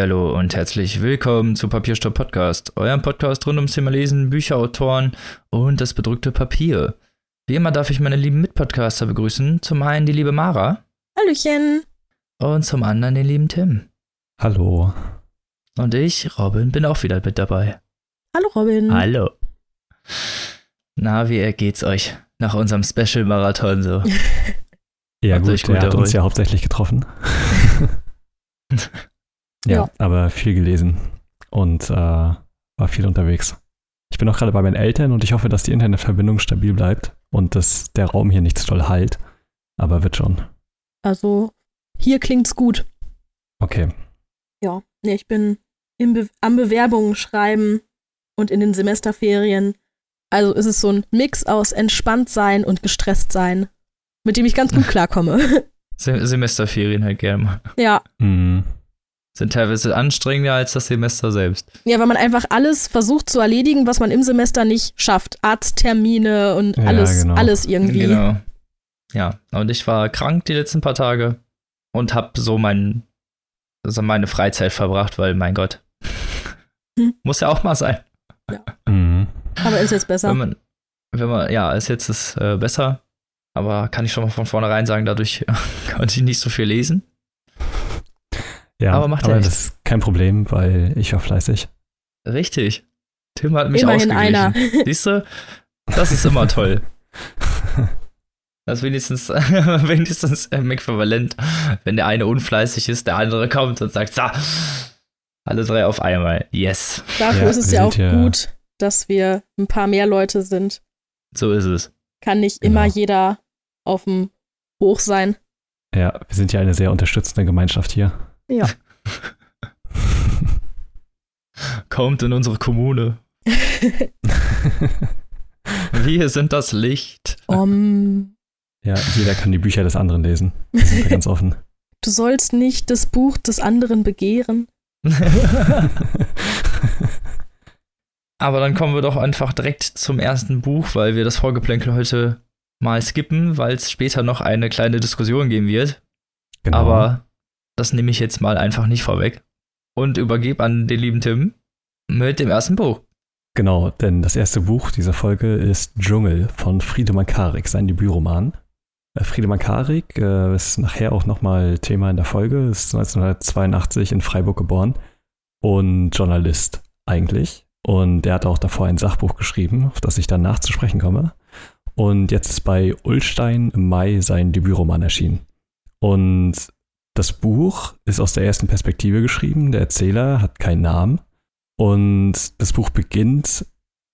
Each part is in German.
Hallo und herzlich willkommen zu Papierstopp Podcast, eurem Podcast rund ums Thema Lesen, Bücherautoren und das bedrückte Papier. Wie immer darf ich meine lieben Mitpodcaster begrüßen. Zum einen die liebe Mara. Hallöchen. Und zum anderen den lieben Tim. Hallo. Und ich, Robin, bin auch wieder mit dabei. Hallo Robin. Hallo. Na, wie geht's euch nach unserem Special-Marathon so? ja, Habt gut, er hat uns ja hauptsächlich getroffen. ja, ja, aber viel gelesen und äh, war viel unterwegs. Ich bin auch gerade bei meinen Eltern und ich hoffe, dass die Internetverbindung stabil bleibt und dass der Raum hier nicht zu doll halt. Aber wird schon. Also, hier klingt's gut. Okay. Ja, nee, ich bin Be am Bewerbungen schreiben und in den Semesterferien. Also ist es so ein Mix aus entspannt sein und gestresst sein, mit dem ich ganz gut klarkomme. Se Semesterferien halt gerne mal. Ja. Mhm. Sind teilweise anstrengender als das Semester selbst. Ja, weil man einfach alles versucht zu erledigen, was man im Semester nicht schafft. Arzttermine und ja, alles, genau. alles irgendwie. Genau. Ja, und ich war krank die letzten paar Tage und hab so mein, also meine Freizeit verbracht, weil mein Gott. Hm. Muss ja auch mal sein. Ja. Mhm. Aber ist jetzt besser. Wenn man, wenn man, ja, ist jetzt ist, äh, besser. Aber kann ich schon mal von vornherein sagen, dadurch konnte ich nicht so viel lesen. Ja, aber, macht aber das ist kein Problem, weil ich war fleißig. Richtig. Tim hat mich Immerhin ausgeglichen. Einer. Siehst du? Das ist immer toll. Das ist wenigstens, wenigstens äquivalent, wenn der eine unfleißig ist, der andere kommt und sagt, so, alle drei auf einmal. Yes. Dafür ja, ist es ja auch ja gut, dass wir ein paar mehr Leute sind. So ist es. Kann nicht genau. immer jeder auf dem Hoch sein. Ja, wir sind ja eine sehr unterstützende Gemeinschaft hier. Ja. Kommt in unsere Kommune. wir sind das Licht. Um, ja, jeder kann die Bücher des anderen lesen. Das sind wir ganz offen. Du sollst nicht das Buch des anderen begehren. Aber dann kommen wir doch einfach direkt zum ersten Buch, weil wir das Vorgeplänkel heute mal skippen, weil es später noch eine kleine Diskussion geben wird. Genau. Aber das nehme ich jetzt mal einfach nicht vorweg und übergebe an den lieben Tim mit dem ersten Buch. Genau, denn das erste Buch dieser Folge ist Dschungel von Friedemann Karik, sein Debütroman. Äh, Friedemann Karik äh, ist nachher auch nochmal Thema in der Folge, ist 1982 in Freiburg geboren und Journalist eigentlich. Und er hat auch davor ein Sachbuch geschrieben, auf das ich dann nachzusprechen komme. Und jetzt ist bei Ulstein im Mai sein Debütroman erschienen. Und das Buch ist aus der ersten Perspektive geschrieben. Der Erzähler hat keinen Namen. Und das Buch beginnt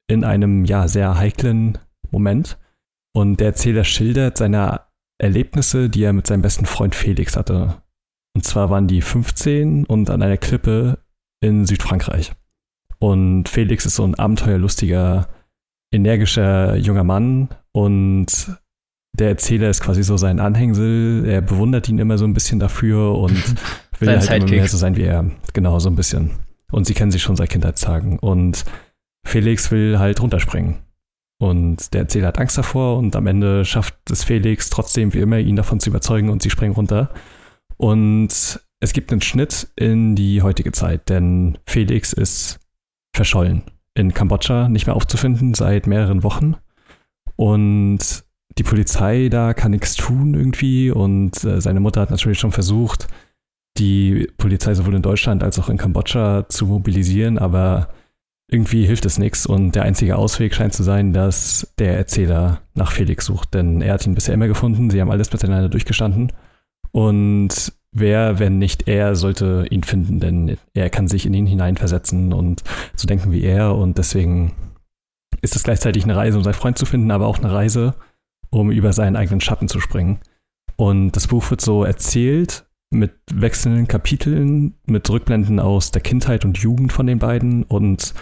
in einem ja sehr heiklen Moment. Und der Erzähler schildert seine Erlebnisse, die er mit seinem besten Freund Felix hatte. Und zwar waren die 15 und an einer Klippe in Südfrankreich. Und Felix ist so ein abenteuerlustiger, energischer junger Mann und der Erzähler ist quasi so sein Anhängsel. Er bewundert ihn immer so ein bisschen dafür und will halt Sidekick. immer mehr so sein wie er. Genau, so ein bisschen. Und sie kennen sich schon seit Kindheitstagen. Und Felix will halt runterspringen. Und der Erzähler hat Angst davor und am Ende schafft es Felix trotzdem wie immer, ihn davon zu überzeugen und sie springen runter. Und es gibt einen Schnitt in die heutige Zeit, denn Felix ist verschollen. In Kambodscha nicht mehr aufzufinden seit mehreren Wochen. Und die Polizei da kann nichts tun irgendwie und äh, seine Mutter hat natürlich schon versucht, die Polizei sowohl in Deutschland als auch in Kambodscha zu mobilisieren, aber irgendwie hilft es nichts und der einzige Ausweg scheint zu sein, dass der Erzähler nach Felix sucht, denn er hat ihn bisher immer gefunden, sie haben alles miteinander durchgestanden und wer, wenn nicht er, sollte ihn finden, denn er kann sich in ihn hineinversetzen und so denken wie er und deswegen ist es gleichzeitig eine Reise, um seinen Freund zu finden, aber auch eine Reise, um über seinen eigenen Schatten zu springen. Und das Buch wird so erzählt mit wechselnden Kapiteln, mit Rückblenden aus der Kindheit und Jugend von den beiden und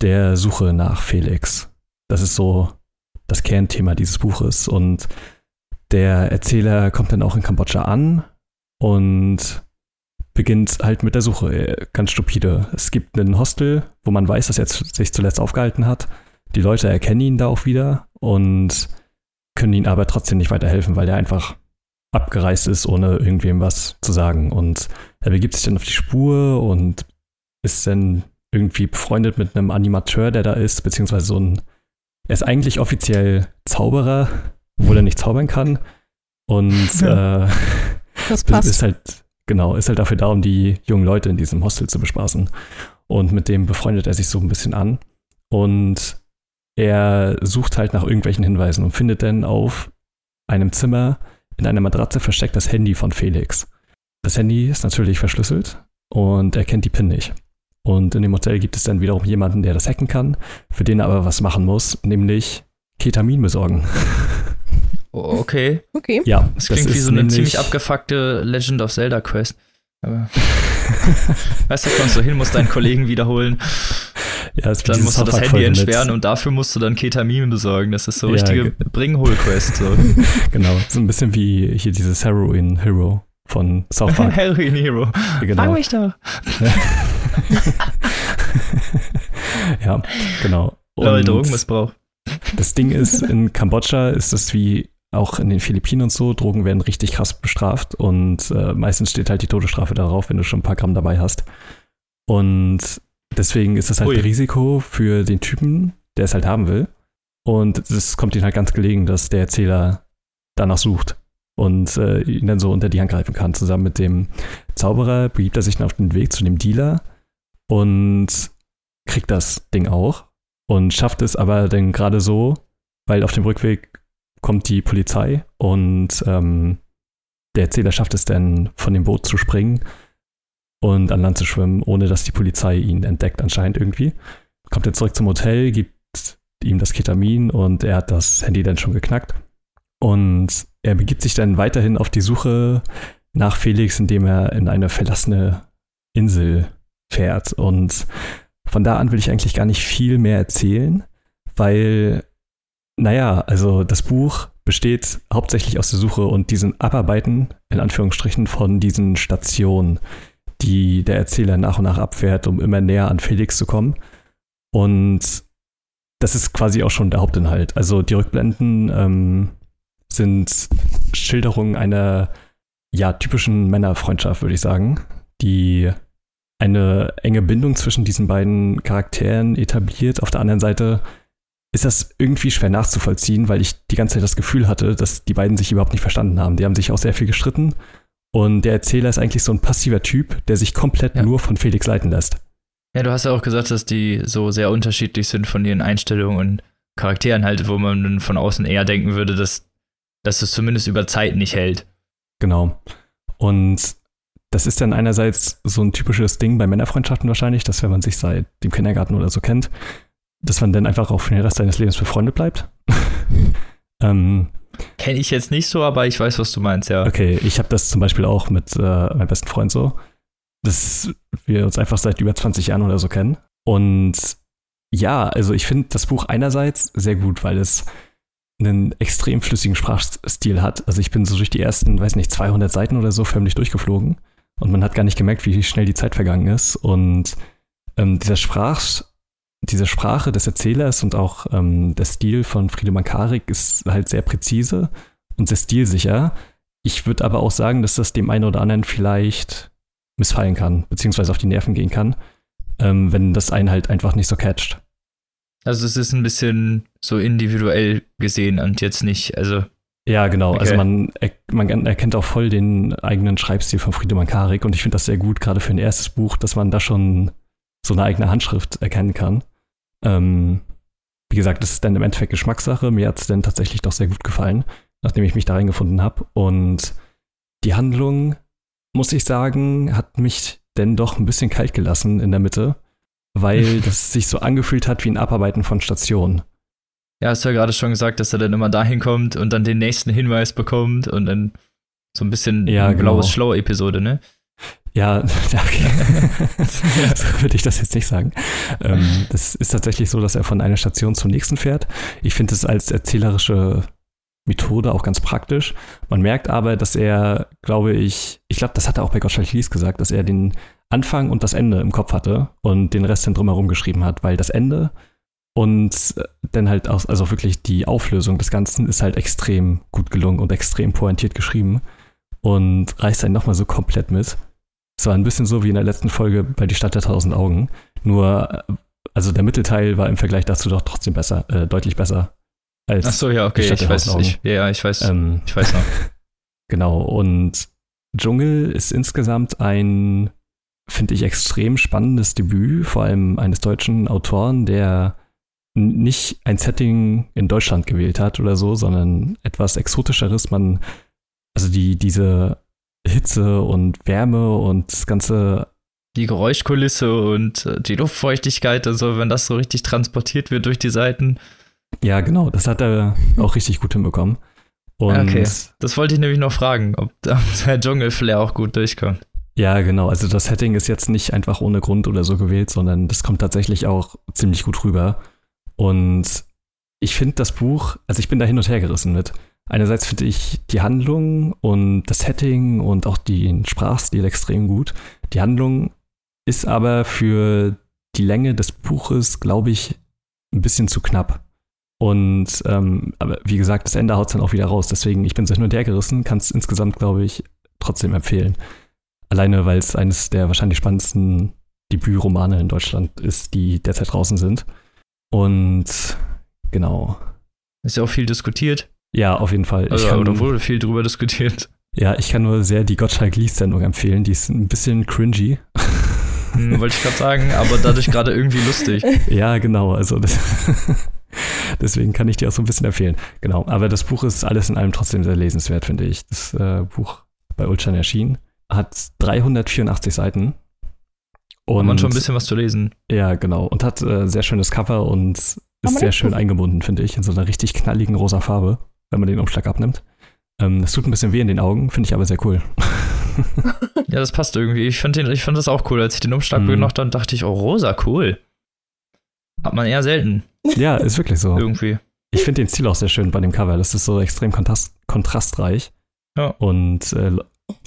der Suche nach Felix. Das ist so das Kernthema dieses Buches. Und der Erzähler kommt dann auch in Kambodscha an und beginnt halt mit der Suche. Ganz stupide. Es gibt einen Hostel, wo man weiß, dass er sich zuletzt aufgehalten hat. Die Leute erkennen ihn da auch wieder und können ihnen aber trotzdem nicht weiterhelfen, weil er einfach abgereist ist, ohne irgendwem was zu sagen. Und er begibt sich dann auf die Spur und ist dann irgendwie befreundet mit einem Animateur, der da ist, beziehungsweise so ein. Er ist eigentlich offiziell Zauberer, obwohl er nicht zaubern kann. Und äh, das passt. ist halt, genau, ist halt dafür da, um die jungen Leute in diesem Hostel zu bespaßen. Und mit dem befreundet er sich so ein bisschen an. Und er sucht halt nach irgendwelchen Hinweisen und findet dann auf einem Zimmer in einer Matratze versteckt das Handy von Felix. Das Handy ist natürlich verschlüsselt und er kennt die PIN nicht. Und in dem Hotel gibt es dann wiederum jemanden, der das hacken kann, für den er aber was machen muss, nämlich Ketamin besorgen. Oh, okay. Okay. Ja, das klingt das wie so eine ziemlich abgefuckte Legend of Zelda Quest. Aber weißt du, kommst du hin, musst deinen Kollegen wiederholen. Ja, dann musst du das Handy entsperren und dafür musst du dann Ketamin besorgen. Das ist so ja, richtige Bring-Hol-Quest. So. genau, so ein bisschen wie hier dieses Heroin Hero von South Park. Heroin Hero. Genau. Fang mich doch. ja, genau. Und Drogenmissbrauch. Das Ding ist, in Kambodscha ist das wie auch in den Philippinen und so, Drogen werden richtig krass bestraft und äh, meistens steht halt die Todesstrafe darauf, wenn du schon ein paar Gramm dabei hast. Und deswegen ist das halt Ui. ein Risiko für den Typen, der es halt haben will. Und es kommt ihm halt ganz gelegen, dass der Erzähler danach sucht und äh, ihn dann so unter die Hand greifen kann. Zusammen mit dem Zauberer begibt er sich dann auf den Weg zu dem Dealer und kriegt das Ding auch und schafft es aber dann gerade so, weil auf dem Rückweg kommt die Polizei und ähm, der Erzähler schafft es dann, von dem Boot zu springen und an Land zu schwimmen, ohne dass die Polizei ihn entdeckt, anscheinend irgendwie. Kommt er zurück zum Hotel, gibt ihm das Ketamin und er hat das Handy dann schon geknackt. Und er begibt sich dann weiterhin auf die Suche nach Felix, indem er in eine verlassene Insel fährt. Und von da an will ich eigentlich gar nicht viel mehr erzählen, weil naja, also das Buch besteht hauptsächlich aus der Suche und diesen Abarbeiten, in Anführungsstrichen, von diesen Stationen, die der Erzähler nach und nach abfährt, um immer näher an Felix zu kommen. Und das ist quasi auch schon der Hauptinhalt. Also die Rückblenden ähm, sind Schilderungen einer ja, typischen Männerfreundschaft, würde ich sagen, die eine enge Bindung zwischen diesen beiden Charakteren etabliert. Auf der anderen Seite ist das irgendwie schwer nachzuvollziehen, weil ich die ganze Zeit das Gefühl hatte, dass die beiden sich überhaupt nicht verstanden haben. Die haben sich auch sehr viel gestritten. Und der Erzähler ist eigentlich so ein passiver Typ, der sich komplett ja. nur von Felix leiten lässt. Ja, du hast ja auch gesagt, dass die so sehr unterschiedlich sind von ihren Einstellungen und Charakteren halt, wo man von außen eher denken würde, dass, dass es zumindest über Zeit nicht hält. Genau. Und das ist dann einerseits so ein typisches Ding bei Männerfreundschaften wahrscheinlich, dass wenn man sich seit dem Kindergarten oder so kennt, dass man dann einfach auch für den Rest seines Lebens befreundet bleibt. ähm, Kenne ich jetzt nicht so, aber ich weiß, was du meinst, ja. Okay, ich habe das zum Beispiel auch mit äh, meinem besten Freund so, dass wir uns einfach seit über 20 Jahren oder so kennen. Und ja, also ich finde das Buch einerseits sehr gut, weil es einen extrem flüssigen Sprachstil hat. Also ich bin so durch die ersten, weiß nicht, 200 Seiten oder so förmlich durchgeflogen und man hat gar nicht gemerkt, wie schnell die Zeit vergangen ist. Und ähm, dieser Sprach diese Sprache des Erzählers und auch ähm, der Stil von Friedemann Karik ist halt sehr präzise und sehr stilsicher. Ich würde aber auch sagen, dass das dem einen oder anderen vielleicht missfallen kann, beziehungsweise auf die Nerven gehen kann, ähm, wenn das einen halt einfach nicht so catcht. Also es ist ein bisschen so individuell gesehen und jetzt nicht, also. Ja, genau. Okay. Also man, man erkennt auch voll den eigenen Schreibstil von Friedemann Karik und ich finde das sehr gut, gerade für ein erstes Buch, dass man da schon so eine eigene Handschrift erkennen kann. Ähm, wie gesagt, das ist dann im Endeffekt Geschmackssache. Mir hat es dann tatsächlich doch sehr gut gefallen, nachdem ich mich da reingefunden habe. Und die Handlung, muss ich sagen, hat mich denn doch ein bisschen kalt gelassen in der Mitte, weil das sich so angefühlt hat wie ein Abarbeiten von Stationen. Ja, hast du ja gerade schon gesagt, dass er dann immer dahin kommt und dann den nächsten Hinweis bekommt und dann so ein bisschen ja, genau. blaues Schlau-Episode, ne? Ja, okay. so würde ich das jetzt nicht sagen. Ähm, das ist tatsächlich so, dass er von einer Station zur nächsten fährt. Ich finde es als erzählerische Methode auch ganz praktisch. Man merkt aber, dass er, glaube ich, ich glaube, das hat er auch bei Gottschalk Lies gesagt, dass er den Anfang und das Ende im Kopf hatte und den Rest dann drumherum geschrieben hat, weil das Ende und dann halt auch, also wirklich die Auflösung des Ganzen ist halt extrem gut gelungen und extrem pointiert geschrieben. und reißt einen nochmal so komplett mit. Es war ein bisschen so wie in der letzten Folge bei Die Stadt der tausend Augen. Nur, also der Mittelteil war im Vergleich dazu doch trotzdem besser, äh, deutlich besser. Als Ach so, ja, okay, ich weiß, ich, ja, ich weiß, ähm, ich weiß noch. genau, und Dschungel ist insgesamt ein, finde ich, extrem spannendes Debüt, vor allem eines deutschen Autoren, der nicht ein Setting in Deutschland gewählt hat oder so, sondern etwas exotischeres. Man, also die, diese Hitze und Wärme und das ganze. Die Geräuschkulisse und äh, die Luftfeuchtigkeit und so, wenn das so richtig transportiert wird durch die Seiten. Ja, genau, das hat er auch richtig gut hinbekommen. Und okay, das wollte ich nämlich noch fragen, ob der Dschungelflair auch gut durchkommt. Ja, genau. Also das Setting ist jetzt nicht einfach ohne Grund oder so gewählt, sondern das kommt tatsächlich auch ziemlich gut rüber. Und ich finde das Buch, also ich bin da hin und her gerissen mit. Einerseits finde ich die Handlung und das Setting und auch den Sprachstil extrem gut. Die Handlung ist aber für die Länge des Buches, glaube ich, ein bisschen zu knapp. Und ähm, aber wie gesagt, das Ende haut dann auch wieder raus. Deswegen, ich bin so hin und her gerissen, kann es insgesamt, glaube ich, trotzdem empfehlen. Alleine, weil es eines der wahrscheinlich spannendsten Debütromane in Deutschland ist, die derzeit draußen sind. Und genau. Ist ja auch viel diskutiert. Ja, auf jeden Fall. Also, kann, oder wurde viel drüber diskutiert. Ja, ich kann nur sehr die Gottschalk Lies-Sendung empfehlen. Die ist ein bisschen cringy. Hm, wollte ich gerade sagen, aber dadurch gerade irgendwie lustig. Ja, genau. Also das deswegen kann ich dir auch so ein bisschen empfehlen. Genau. Aber das Buch ist alles in allem trotzdem sehr lesenswert, finde ich. Das äh, Buch bei Ulchan erschienen hat 384 Seiten und hat man schon ein bisschen was zu lesen. Ja, genau. Und hat äh, sehr schönes Cover und ist sehr schön eingebunden, finde ich, in so einer richtig knalligen rosa Farbe, wenn man den Umschlag abnimmt. Ähm, das tut ein bisschen weh in den Augen, finde ich aber sehr cool. ja, das passt irgendwie. Ich fand, den, ich fand das auch cool. Als ich den Umschlag mm. gemacht habe, dachte ich, oh, rosa, cool. Hat man eher selten. Ja, ist wirklich so. irgendwie. Ich finde den Stil auch sehr schön bei dem Cover. Das ist so extrem kontrast kontrastreich. Ja. Und äh,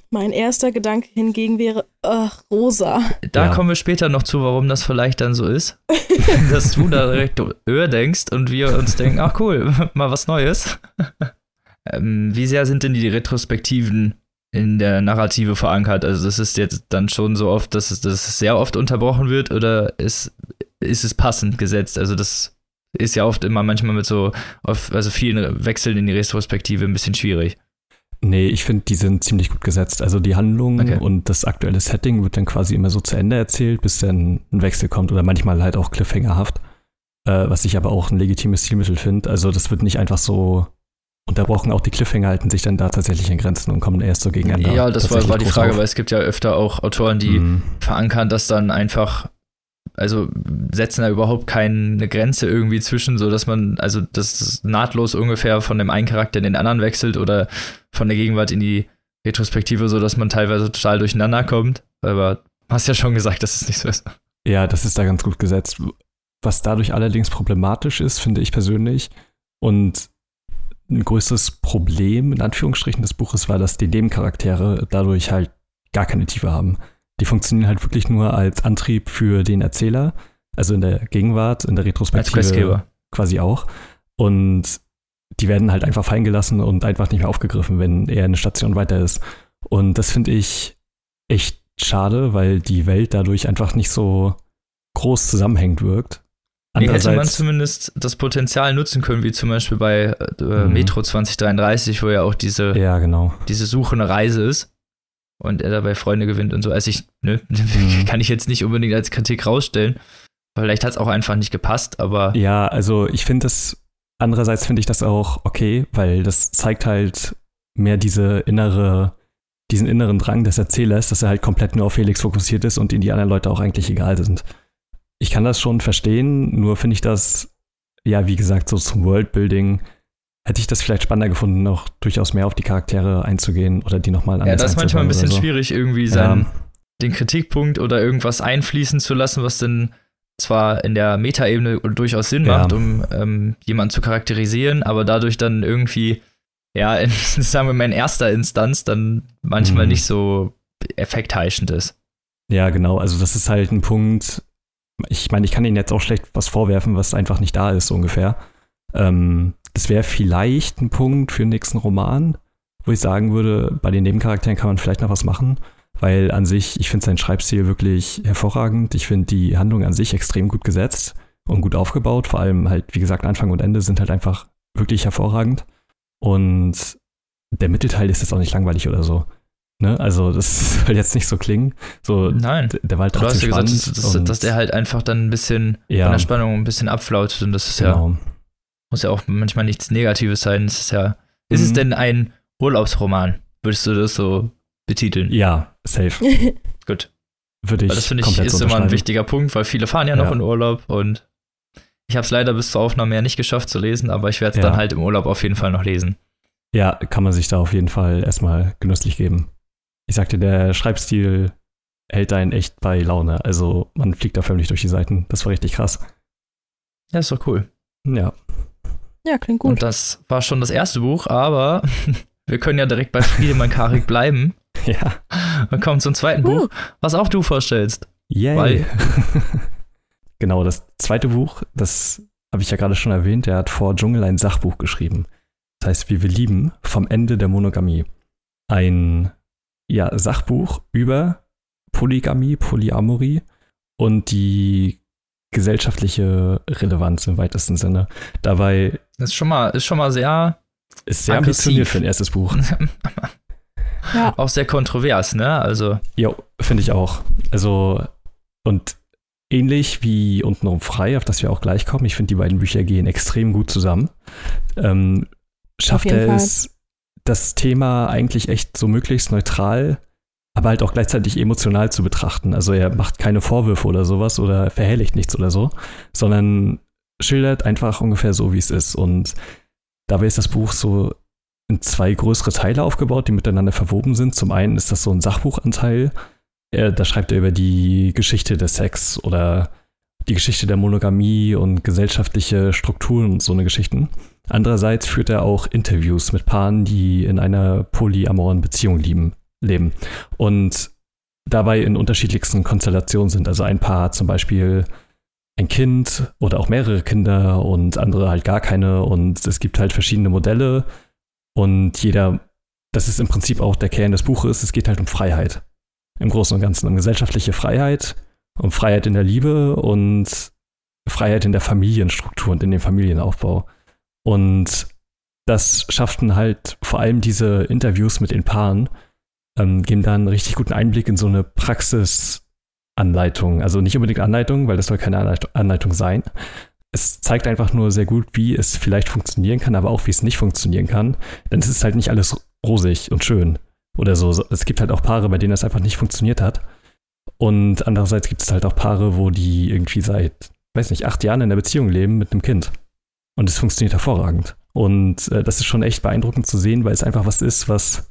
mein erster Gedanke hingegen wäre, ach, rosa. Da ja. kommen wir später noch zu, warum das vielleicht dann so ist. dass du da direkt Öhr denkst und wir uns denken, ach cool, mal was Neues. ähm, wie sehr sind denn die Retrospektiven in der Narrative verankert? Also das ist jetzt dann schon so oft, dass es, dass es sehr oft unterbrochen wird oder ist, ist es passend gesetzt? Also das ist ja oft immer manchmal mit so, also vielen Wechseln in die Retrospektive ein bisschen schwierig. Nee, ich finde, die sind ziemlich gut gesetzt. Also die Handlung okay. und das aktuelle Setting wird dann quasi immer so zu Ende erzählt, bis dann ein Wechsel kommt oder manchmal halt auch cliffhangerhaft, äh, was ich aber auch ein legitimes Stilmittel finde. Also das wird nicht einfach so unterbrochen. Auch die Cliffhanger halten sich dann da tatsächlich in Grenzen und kommen erst so gegen Ende. Ja, das war, war die Frage, auf. weil es gibt ja öfter auch Autoren, die mhm. verankern das dann einfach also setzen da überhaupt keine Grenze irgendwie zwischen, so dass man, also das nahtlos ungefähr von dem einen Charakter in den anderen wechselt oder von der Gegenwart in die Retrospektive, so dass man teilweise total durcheinander kommt. Aber hast ja schon gesagt, dass es nicht so ist. Ja, das ist da ganz gut gesetzt. Was dadurch allerdings problematisch ist, finde ich persönlich, und ein größtes Problem in Anführungsstrichen des Buches war, dass die Nebencharaktere dadurch halt gar keine Tiefe haben. Die funktionieren halt wirklich nur als Antrieb für den Erzähler, also in der Gegenwart, in der Retrospektive quasi auch. Und die werden halt einfach fallen gelassen und einfach nicht mehr aufgegriffen, wenn er eine Station weiter ist. Und das finde ich echt schade, weil die Welt dadurch einfach nicht so groß zusammenhängend wirkt. Nee, hätte man zumindest das Potenzial nutzen können, wie zum Beispiel bei äh, mhm. Metro 2033, wo ja auch diese, ja, genau. diese Suche eine Reise ist und er dabei Freunde gewinnt und so. Also ich, ne, mhm. kann ich jetzt nicht unbedingt als Kritik rausstellen. Vielleicht hat es auch einfach nicht gepasst, aber. Ja, also ich finde das, andererseits finde ich das auch okay, weil das zeigt halt mehr diese innere, diesen inneren Drang des Erzählers, dass er halt komplett nur auf Felix fokussiert ist und ihn die anderen Leute auch eigentlich egal sind. Ich kann das schon verstehen, nur finde ich das, ja, wie gesagt, so zum Worldbuilding hätte ich das vielleicht spannender gefunden, noch durchaus mehr auf die Charaktere einzugehen oder die nochmal anders Ja, das ist manchmal ein bisschen so. schwierig, irgendwie seinen, ja. den Kritikpunkt oder irgendwas einfließen zu lassen, was dann zwar in der Metaebene durchaus Sinn ja. macht, um ähm, jemanden zu charakterisieren, aber dadurch dann irgendwie, ja, in, sagen wir mal in erster Instanz dann manchmal mhm. nicht so effektheischend ist. Ja, genau. Also das ist halt ein Punkt. Ich meine, ich kann Ihnen jetzt auch schlecht was vorwerfen, was einfach nicht da ist, so ungefähr. Ähm, das wäre vielleicht ein Punkt für den nächsten Roman, wo ich sagen würde, bei den Nebencharakteren kann man vielleicht noch was machen, weil an sich, ich finde seinen Schreibstil wirklich hervorragend. Ich finde die Handlung an sich extrem gut gesetzt und gut aufgebaut. Vor allem halt, wie gesagt, Anfang und Ende sind halt einfach wirklich hervorragend. Und der Mittelteil ist jetzt auch nicht langweilig oder so. Ne? Also das soll jetzt nicht so klingen. So, Nein. Der war halt trotzdem du hast ja gesagt, dass, dass, dass, der halt einfach dann ein bisschen ja. von der Spannung ein bisschen abflautet und das ist genau. ja muss ja auch manchmal nichts Negatives sein. Es ist ja. Mhm. Ist es mhm. denn ein Urlaubsroman? Würdest du das so betiteln? Ja, safe. Gut. Würde ich. Weil das finde ich ist immer ein wichtiger Punkt, weil viele fahren ja noch ja. in Urlaub und ich habe es leider bis zur Aufnahme ja nicht geschafft zu lesen, aber ich werde es ja. dann halt im Urlaub auf jeden Fall noch lesen. Ja, kann man sich da auf jeden Fall erstmal genüsslich geben. Ich sagte, der Schreibstil hält einen echt bei Laune. Also man fliegt da förmlich durch die Seiten. Das war richtig krass. Ja, ist doch cool. Ja. Ja, klingt gut. Und das war schon das erste Buch, aber wir können ja direkt bei Friedemann Karik bleiben. Ja. Und kommen zum zweiten uh. Buch, was auch du vorstellst. Yay. Genau, das zweite Buch, das habe ich ja gerade schon erwähnt, der hat vor Dschungel ein Sachbuch geschrieben. Das heißt, wie wir lieben, vom Ende der Monogamie. Ein ja, Sachbuch über Polygamie, Polyamorie und die gesellschaftliche Relevanz im weitesten Sinne. Dabei. Das ist schon mal, ist schon mal sehr. Ist sehr ambitioniert für ein erstes Buch. ja. Auch sehr kontrovers, ne? Also. Ja, finde ich auch. Also, und ähnlich wie untenrum frei, auf das wir auch gleich kommen, ich finde, die beiden Bücher gehen extrem gut zusammen. Ähm, schafft er es, Fall. das Thema eigentlich echt so möglichst neutral aber halt auch gleichzeitig emotional zu betrachten. Also er macht keine Vorwürfe oder sowas oder verherrlicht nichts oder so, sondern schildert einfach ungefähr so, wie es ist. Und dabei ist das Buch so in zwei größere Teile aufgebaut, die miteinander verwoben sind. Zum einen ist das so ein Sachbuchanteil. Er, da schreibt er über die Geschichte des Sex oder die Geschichte der Monogamie und gesellschaftliche Strukturen und so eine Geschichten. Andererseits führt er auch Interviews mit Paaren, die in einer polyamoren Beziehung lieben, leben. Und dabei in unterschiedlichsten Konstellationen sind. Also ein Paar zum Beispiel ein Kind oder auch mehrere Kinder und andere halt gar keine. Und es gibt halt verschiedene Modelle und jeder, das ist im Prinzip auch der Kern des Buches, es geht halt um Freiheit. Im Großen und Ganzen um gesellschaftliche Freiheit, um Freiheit in der Liebe und Freiheit in der Familienstruktur und in dem Familienaufbau. Und das schafften halt vor allem diese Interviews mit den Paaren, ähm, geben da einen richtig guten Einblick in so eine Praxisanleitung. Also nicht unbedingt Anleitung, weil das soll keine Anleitung sein. Es zeigt einfach nur sehr gut, wie es vielleicht funktionieren kann, aber auch wie es nicht funktionieren kann. Denn es ist halt nicht alles rosig und schön oder so. Es gibt halt auch Paare, bei denen das einfach nicht funktioniert hat. Und andererseits gibt es halt auch Paare, wo die irgendwie seit, weiß nicht, acht Jahren in der Beziehung leben mit einem Kind. Und es funktioniert hervorragend. Und äh, das ist schon echt beeindruckend zu sehen, weil es einfach was ist, was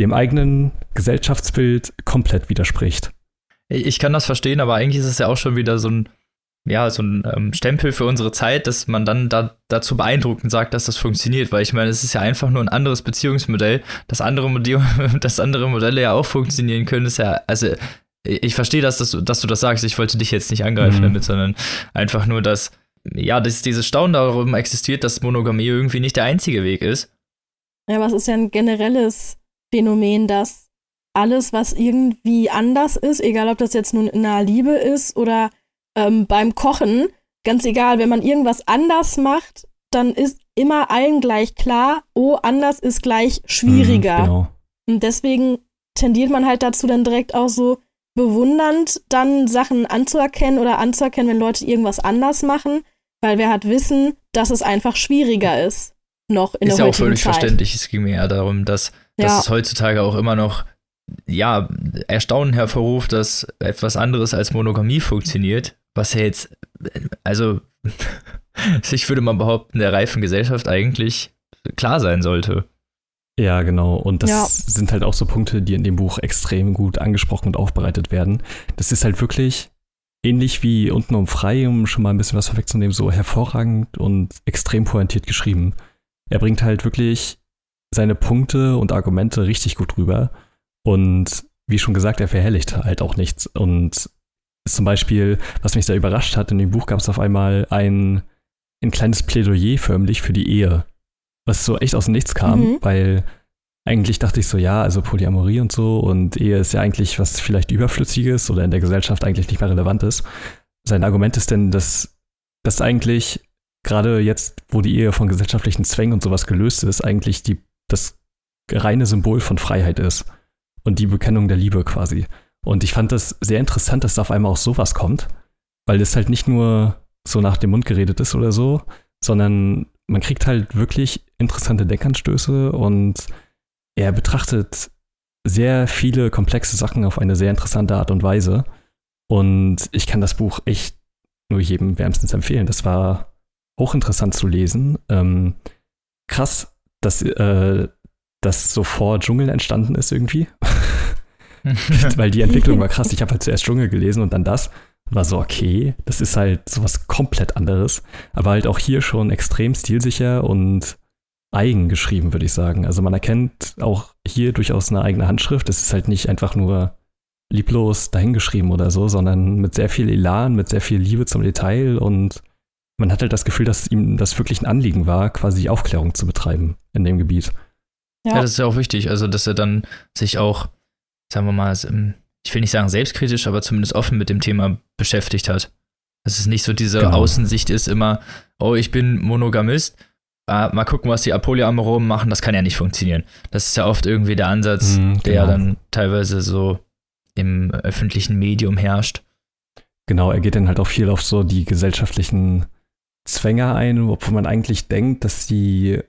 dem eigenen Gesellschaftsbild komplett widerspricht. Ich kann das verstehen, aber eigentlich ist es ja auch schon wieder so ein, ja, so ein ähm, Stempel für unsere Zeit, dass man dann da, dazu beeindruckend sagt, dass das funktioniert, weil ich meine, es ist ja einfach nur ein anderes Beziehungsmodell, dass andere, Modell, dass andere Modelle ja auch funktionieren können, ist ja, also ich verstehe das, dass du, dass du das sagst, ich wollte dich jetzt nicht angreifen mhm. damit, sondern einfach nur, dass, ja, dass dieses Staunen darum existiert, dass Monogamie irgendwie nicht der einzige Weg ist. Ja, aber es ist ja ein generelles Phänomen, dass alles, was irgendwie anders ist, egal ob das jetzt nun in der Liebe ist oder ähm, beim Kochen, ganz egal, wenn man irgendwas anders macht, dann ist immer allen gleich klar, oh, anders ist gleich schwieriger. Mhm, genau. Und deswegen tendiert man halt dazu, dann direkt auch so bewundernd dann Sachen anzuerkennen oder anzuerkennen, wenn Leute irgendwas anders machen, weil wer hat Wissen, dass es einfach schwieriger ist. Noch in ist der ja auch völlig Zeit. verständlich. Es ging mir ja darum, dass dass ja. es heutzutage auch immer noch ja, Erstaunen hervorruft, dass etwas anderes als Monogamie funktioniert, was ja jetzt, also ich würde mal behaupten, der reifen Gesellschaft eigentlich klar sein sollte. Ja, genau. Und das ja. sind halt auch so Punkte, die in dem Buch extrem gut angesprochen und aufbereitet werden. Das ist halt wirklich ähnlich wie unten um frei, um schon mal ein bisschen was vorwegzunehmen, so hervorragend und extrem pointiert geschrieben. Er bringt halt wirklich seine Punkte und Argumente richtig gut rüber. Und wie schon gesagt, er verherrlicht halt auch nichts. Und zum Beispiel, was mich sehr überrascht hat, in dem Buch gab es auf einmal ein, ein kleines Plädoyer förmlich für die Ehe. Was so echt aus dem Nichts kam, mhm. weil eigentlich dachte ich so, ja, also Polyamorie und so und Ehe ist ja eigentlich was vielleicht Überflüssiges oder in der Gesellschaft eigentlich nicht mehr relevant ist. Sein Argument ist denn, dass das eigentlich gerade jetzt, wo die Ehe von gesellschaftlichen Zwängen und sowas gelöst ist, eigentlich die, das reine Symbol von Freiheit ist und die Bekennung der Liebe quasi. Und ich fand das sehr interessant, dass da auf einmal auch sowas kommt, weil es halt nicht nur so nach dem Mund geredet ist oder so, sondern man kriegt halt wirklich interessante Denkanstöße und er betrachtet sehr viele komplexe Sachen auf eine sehr interessante Art und Weise. Und ich kann das Buch echt nur jedem wärmstens empfehlen. Das war hochinteressant zu lesen. Ähm, krass, dass äh, das so vor Dschungel entstanden ist irgendwie. Weil die Entwicklung war krass. Ich habe halt zuerst Dschungel gelesen und dann das. War so, okay, das ist halt sowas komplett anderes. Aber halt auch hier schon extrem stilsicher und eigen geschrieben, würde ich sagen. Also man erkennt auch hier durchaus eine eigene Handschrift. Es ist halt nicht einfach nur lieblos dahingeschrieben oder so, sondern mit sehr viel Elan, mit sehr viel Liebe zum Detail und man hat halt das Gefühl, dass ihm das wirklich ein Anliegen war, quasi Aufklärung zu betreiben in dem Gebiet. Ja. ja, das ist ja auch wichtig. Also, dass er dann sich auch, sagen wir mal, ich will nicht sagen selbstkritisch, aber zumindest offen mit dem Thema beschäftigt hat. Dass es nicht so diese genau. Außensicht ist, immer, oh, ich bin Monogamist, äh, mal gucken, was die Polyamoren machen, das kann ja nicht funktionieren. Das ist ja oft irgendwie der Ansatz, mm, genau. der dann teilweise so im öffentlichen Medium herrscht. Genau, er geht dann halt auch viel auf so die gesellschaftlichen Zwänge ein, obwohl man eigentlich denkt, dass die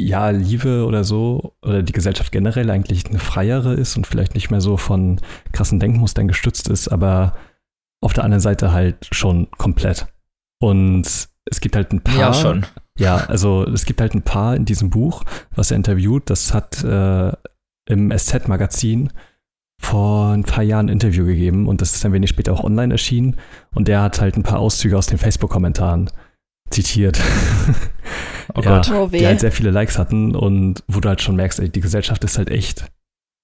ja, Liebe oder so, oder die Gesellschaft generell eigentlich eine freiere ist und vielleicht nicht mehr so von krassen Denkmustern gestützt ist, aber auf der anderen Seite halt schon komplett. Und es gibt halt ein paar. Ja, schon. Ja, also es gibt halt ein paar in diesem Buch, was er interviewt. Das hat äh, im SZ-Magazin vor ein paar Jahren ein Interview gegeben und das ist ein wenig später auch online erschienen. Und der hat halt ein paar Auszüge aus den Facebook-Kommentaren zitiert. Oh ja, Gott. Oh, die halt sehr viele Likes hatten und wo du halt schon merkst, ey, die Gesellschaft ist halt echt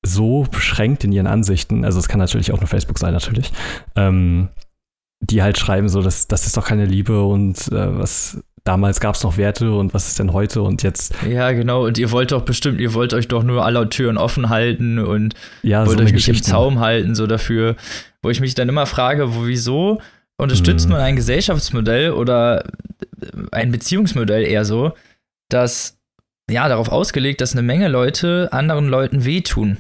so beschränkt in ihren Ansichten, also es kann natürlich auch nur Facebook sein, natürlich, ähm, die halt schreiben so, dass das ist doch keine Liebe und äh, was damals gab es noch Werte und was ist denn heute und jetzt. Ja, genau, und ihr wollt doch bestimmt, ihr wollt euch doch nur alle Türen offen halten und ja, wollt so euch nicht im Zaum halten, so dafür, wo ich mich dann immer frage, wo, wieso unterstützt man ein Gesellschaftsmodell oder ein Beziehungsmodell eher so, das ja darauf ausgelegt, dass eine Menge Leute anderen Leuten wehtun.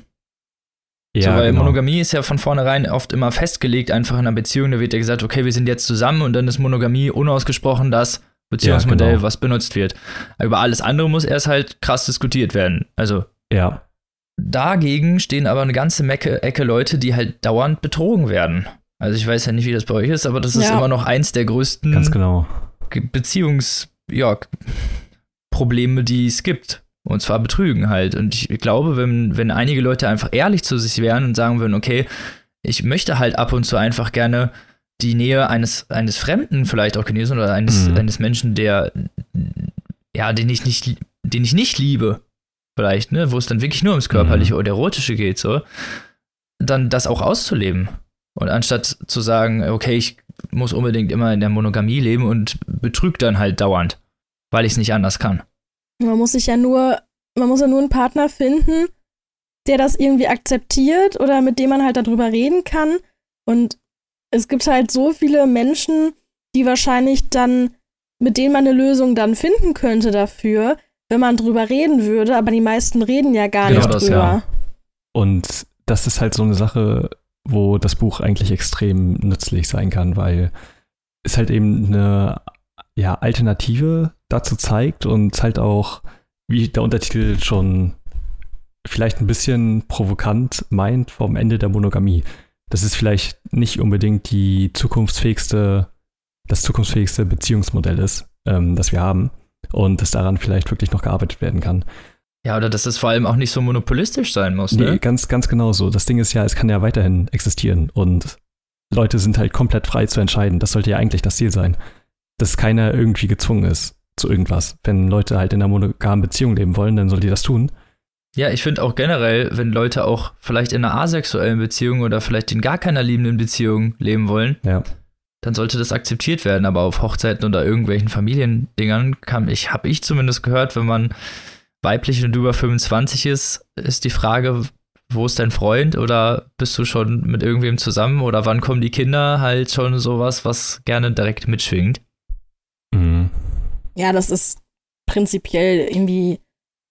Ja, so, weil genau. Monogamie ist ja von vornherein oft immer festgelegt, einfach in einer Beziehung. Da wird ja gesagt, okay, wir sind jetzt zusammen und dann ist Monogamie unausgesprochen das Beziehungsmodell, ja, genau. was benutzt wird. über alles andere muss erst halt krass diskutiert werden. Also. Ja. Dagegen stehen aber eine ganze Mecke, Ecke Leute, die halt dauernd betrogen werden. Also ich weiß ja nicht, wie das bei euch ist, aber das ist immer noch eins der größten Ganz genau. Beziehungs, ja, Probleme, die es gibt. Und zwar Betrügen halt. Und ich glaube, wenn, wenn einige Leute einfach ehrlich zu sich wären und sagen würden, okay, ich möchte halt ab und zu einfach gerne die Nähe eines, eines Fremden vielleicht auch genießen oder eines, mhm. eines Menschen, der, ja, den ich nicht, den ich nicht liebe, vielleicht, ne, wo es dann wirklich nur ums Körperliche mhm. oder Erotische geht, so, dann das auch auszuleben. Und anstatt zu sagen, okay, ich muss unbedingt immer in der Monogamie leben und betrügt dann halt dauernd, weil ich es nicht anders kann. Man muss sich ja nur, man muss ja nur einen Partner finden, der das irgendwie akzeptiert oder mit dem man halt darüber reden kann. Und es gibt halt so viele Menschen, die wahrscheinlich dann, mit denen man eine Lösung dann finden könnte dafür, wenn man drüber reden würde, aber die meisten reden ja gar genau nicht das, drüber. Ja. Und das ist halt so eine Sache, wo das Buch eigentlich extrem nützlich sein kann, weil es halt eben eine ja, Alternative dazu zeigt und halt auch, wie der Untertitel schon vielleicht ein bisschen provokant meint, vom Ende der Monogamie. Das ist vielleicht nicht unbedingt die zukunftsfähigste, das zukunftsfähigste Beziehungsmodell ist, ähm, das wir haben und dass daran vielleicht wirklich noch gearbeitet werden kann. Ja, oder dass es vor allem auch nicht so monopolistisch sein muss, ne? Nee, ganz, ganz genau so. Das Ding ist ja, es kann ja weiterhin existieren und Leute sind halt komplett frei zu entscheiden. Das sollte ja eigentlich das Ziel sein. Dass keiner irgendwie gezwungen ist zu irgendwas. Wenn Leute halt in einer monogamen Beziehung leben wollen, dann sollen die das tun. Ja, ich finde auch generell, wenn Leute auch vielleicht in einer asexuellen Beziehung oder vielleicht in gar keiner liebenden Beziehung leben wollen, ja. dann sollte das akzeptiert werden. Aber auf Hochzeiten oder irgendwelchen Familiendingern kann ich, habe ich zumindest gehört, wenn man weiblich und über 25 ist, ist die Frage, wo ist dein Freund oder bist du schon mit irgendwem zusammen oder wann kommen die Kinder? Halt schon sowas, was gerne direkt mitschwingt. Mhm. Ja, das ist prinzipiell irgendwie.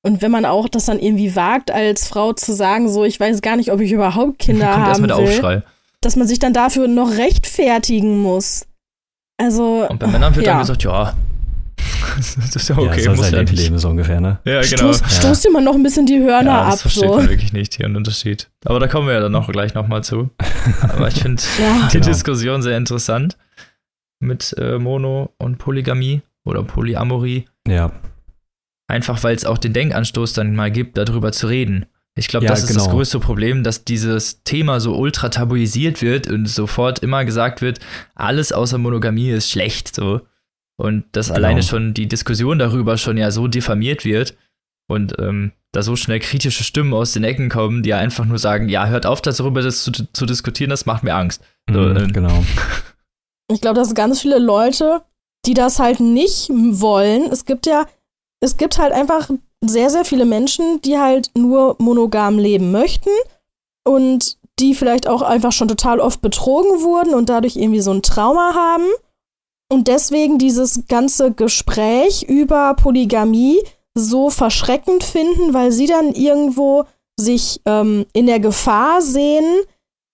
Und wenn man auch das dann irgendwie wagt, als Frau zu sagen, so, ich weiß gar nicht, ob ich überhaupt Kinder Kommt haben will, Aufschrei. dass man sich dann dafür noch rechtfertigen muss. Also. Und bei Männern wird ja. dann gesagt, ja, das ist ja okay. Ja, muss halt ja Leben so ungefähr, ne? Ja, genau. Stoß, stoß dir mal noch ein bisschen die Hörner ja, das ab. Das versteht so. man wirklich nicht, hier einen Unterschied. Aber da kommen wir ja dann noch gleich nochmal zu. Aber ich finde ja. die genau. Diskussion sehr interessant mit äh, Mono und Polygamie oder Polyamorie. Ja. Einfach weil es auch den Denkanstoß dann mal gibt, darüber zu reden. Ich glaube, ja, das ist genau. das größte Problem, dass dieses Thema so ultra tabuisiert wird und sofort immer gesagt wird, alles außer Monogamie ist schlecht, so. Und dass genau. alleine schon die Diskussion darüber schon ja so diffamiert wird und ähm, da so schnell kritische Stimmen aus den Ecken kommen, die ja einfach nur sagen, ja, hört auf, darüber das zu, zu diskutieren, das macht mir Angst. So, mhm, ähm. Genau. Ich glaube, dass ganz viele Leute, die das halt nicht wollen, es gibt ja, es gibt halt einfach sehr, sehr viele Menschen, die halt nur monogam leben möchten und die vielleicht auch einfach schon total oft betrogen wurden und dadurch irgendwie so ein Trauma haben und deswegen dieses ganze Gespräch über Polygamie so verschreckend finden, weil sie dann irgendwo sich ähm, in der Gefahr sehen,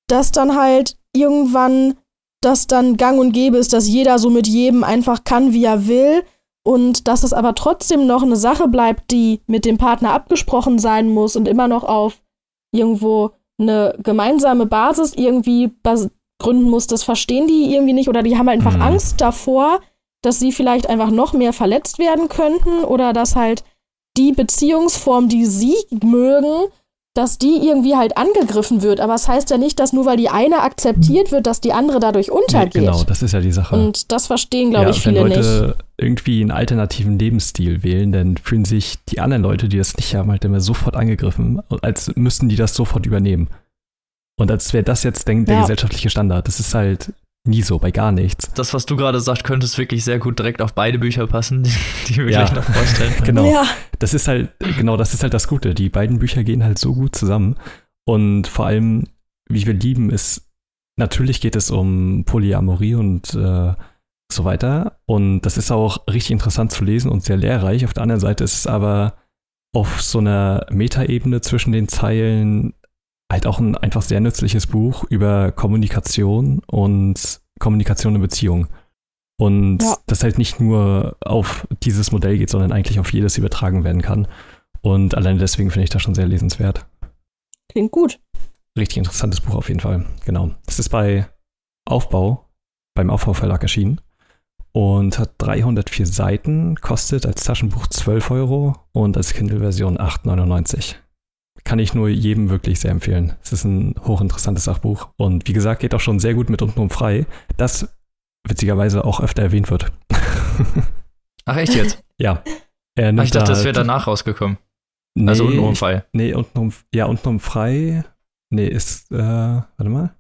dass dann halt irgendwann das dann gang und gäbe ist, dass jeder so mit jedem einfach kann, wie er will. Und dass es aber trotzdem noch eine Sache bleibt, die mit dem Partner abgesprochen sein muss und immer noch auf irgendwo eine gemeinsame Basis irgendwie bas gründen muss, das verstehen die irgendwie nicht oder die haben einfach mhm. Angst davor, dass sie vielleicht einfach noch mehr verletzt werden könnten oder dass halt die Beziehungsform, die sie mögen, dass die irgendwie halt angegriffen wird. Aber es das heißt ja nicht, dass nur weil die eine akzeptiert wird, dass die andere dadurch untergeht. Nee, genau, das ist ja die Sache. Und das verstehen, glaube ja, ich, viele wenn Leute nicht. irgendwie einen alternativen Lebensstil wählen, dann fühlen sich die anderen Leute, die das nicht haben, halt immer sofort angegriffen, als müssten die das sofort übernehmen. Und als wäre das jetzt der, der ja. gesellschaftliche Standard. Das ist halt nie so, bei gar nichts. Das, was du gerade sagst, könnte es wirklich sehr gut direkt auf beide Bücher passen, die, die wir ja. gleich noch vorstellen. genau. Ja. Das ist halt, genau, das ist halt das Gute. Die beiden Bücher gehen halt so gut zusammen. Und vor allem, wie wir lieben, ist, natürlich geht es um Polyamorie und äh, so weiter. Und das ist auch richtig interessant zu lesen und sehr lehrreich. Auf der anderen Seite ist es aber auf so einer Metaebene zwischen den Zeilen halt auch ein einfach sehr nützliches Buch über Kommunikation und Kommunikation in Beziehung. Und ja. das halt nicht nur auf dieses Modell geht, sondern eigentlich auf jedes übertragen werden kann. Und alleine deswegen finde ich das schon sehr lesenswert. Klingt gut. Richtig interessantes Buch auf jeden Fall. Genau. Das ist bei Aufbau, beim Aufbauverlag erschienen und hat 304 Seiten, kostet als Taschenbuch 12 Euro und als Kindle-Version 8,99 kann ich nur jedem wirklich sehr empfehlen. Es ist ein hochinteressantes Sachbuch und wie gesagt, geht auch schon sehr gut mit untenrum frei, das witzigerweise auch öfter erwähnt wird. Ach echt jetzt? ja. Er Ach, ich dachte, da das wäre danach rausgekommen. Nee, also untenrum frei. Nee, untenrum, ja, untenrum frei. Nee, ist, äh, warte mal.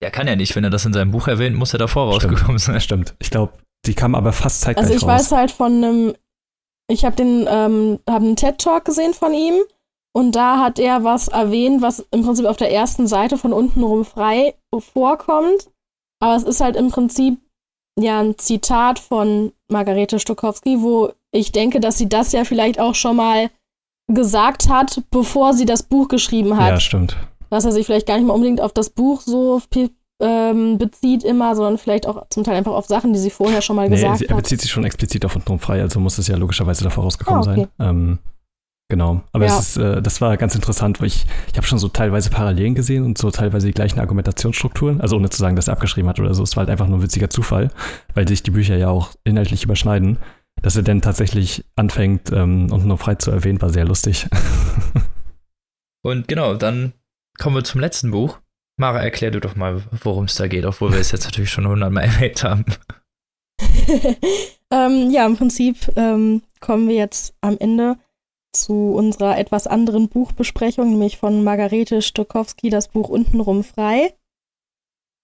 Er kann ja nicht, wenn er das in seinem Buch erwähnt, muss er davor rausgekommen sein. Stimmt. Ich glaube, die kam aber fast zeitgleich Also ich raus. weiß halt von einem, ich habe den, ähm, habe einen TED-Talk gesehen von ihm und da hat er was erwähnt, was im Prinzip auf der ersten Seite von unten rum frei vorkommt. Aber es ist halt im Prinzip ja ein Zitat von Margarete Stokowski, wo ich denke, dass sie das ja vielleicht auch schon mal gesagt hat, bevor sie das Buch geschrieben hat. Ja, stimmt. Dass er sich vielleicht gar nicht mal unbedingt auf das Buch so ähm, bezieht immer, sondern vielleicht auch zum Teil einfach auf Sachen, die sie vorher schon mal nee, gesagt hat. Er bezieht sich schon explizit auf unten frei, also muss es ja logischerweise davor rausgekommen ah, okay. sein. Ähm, Genau, aber ja. es ist, äh, das war ganz interessant, weil ich, ich habe schon so teilweise Parallelen gesehen und so teilweise die gleichen Argumentationsstrukturen, also ohne zu sagen, dass er abgeschrieben hat oder so, es war halt einfach nur ein witziger Zufall, weil sich die Bücher ja auch inhaltlich überschneiden. Dass er dann tatsächlich anfängt ähm, und nur frei zu erwähnen, war sehr lustig. und genau, dann kommen wir zum letzten Buch. Mara, erklär du doch mal, worum es da geht, obwohl wir es jetzt natürlich schon hundertmal erwähnt haben. ähm, ja, im Prinzip ähm, kommen wir jetzt am Ende zu unserer etwas anderen Buchbesprechung, nämlich von Margarete Stokowski, das Buch Untenrum frei.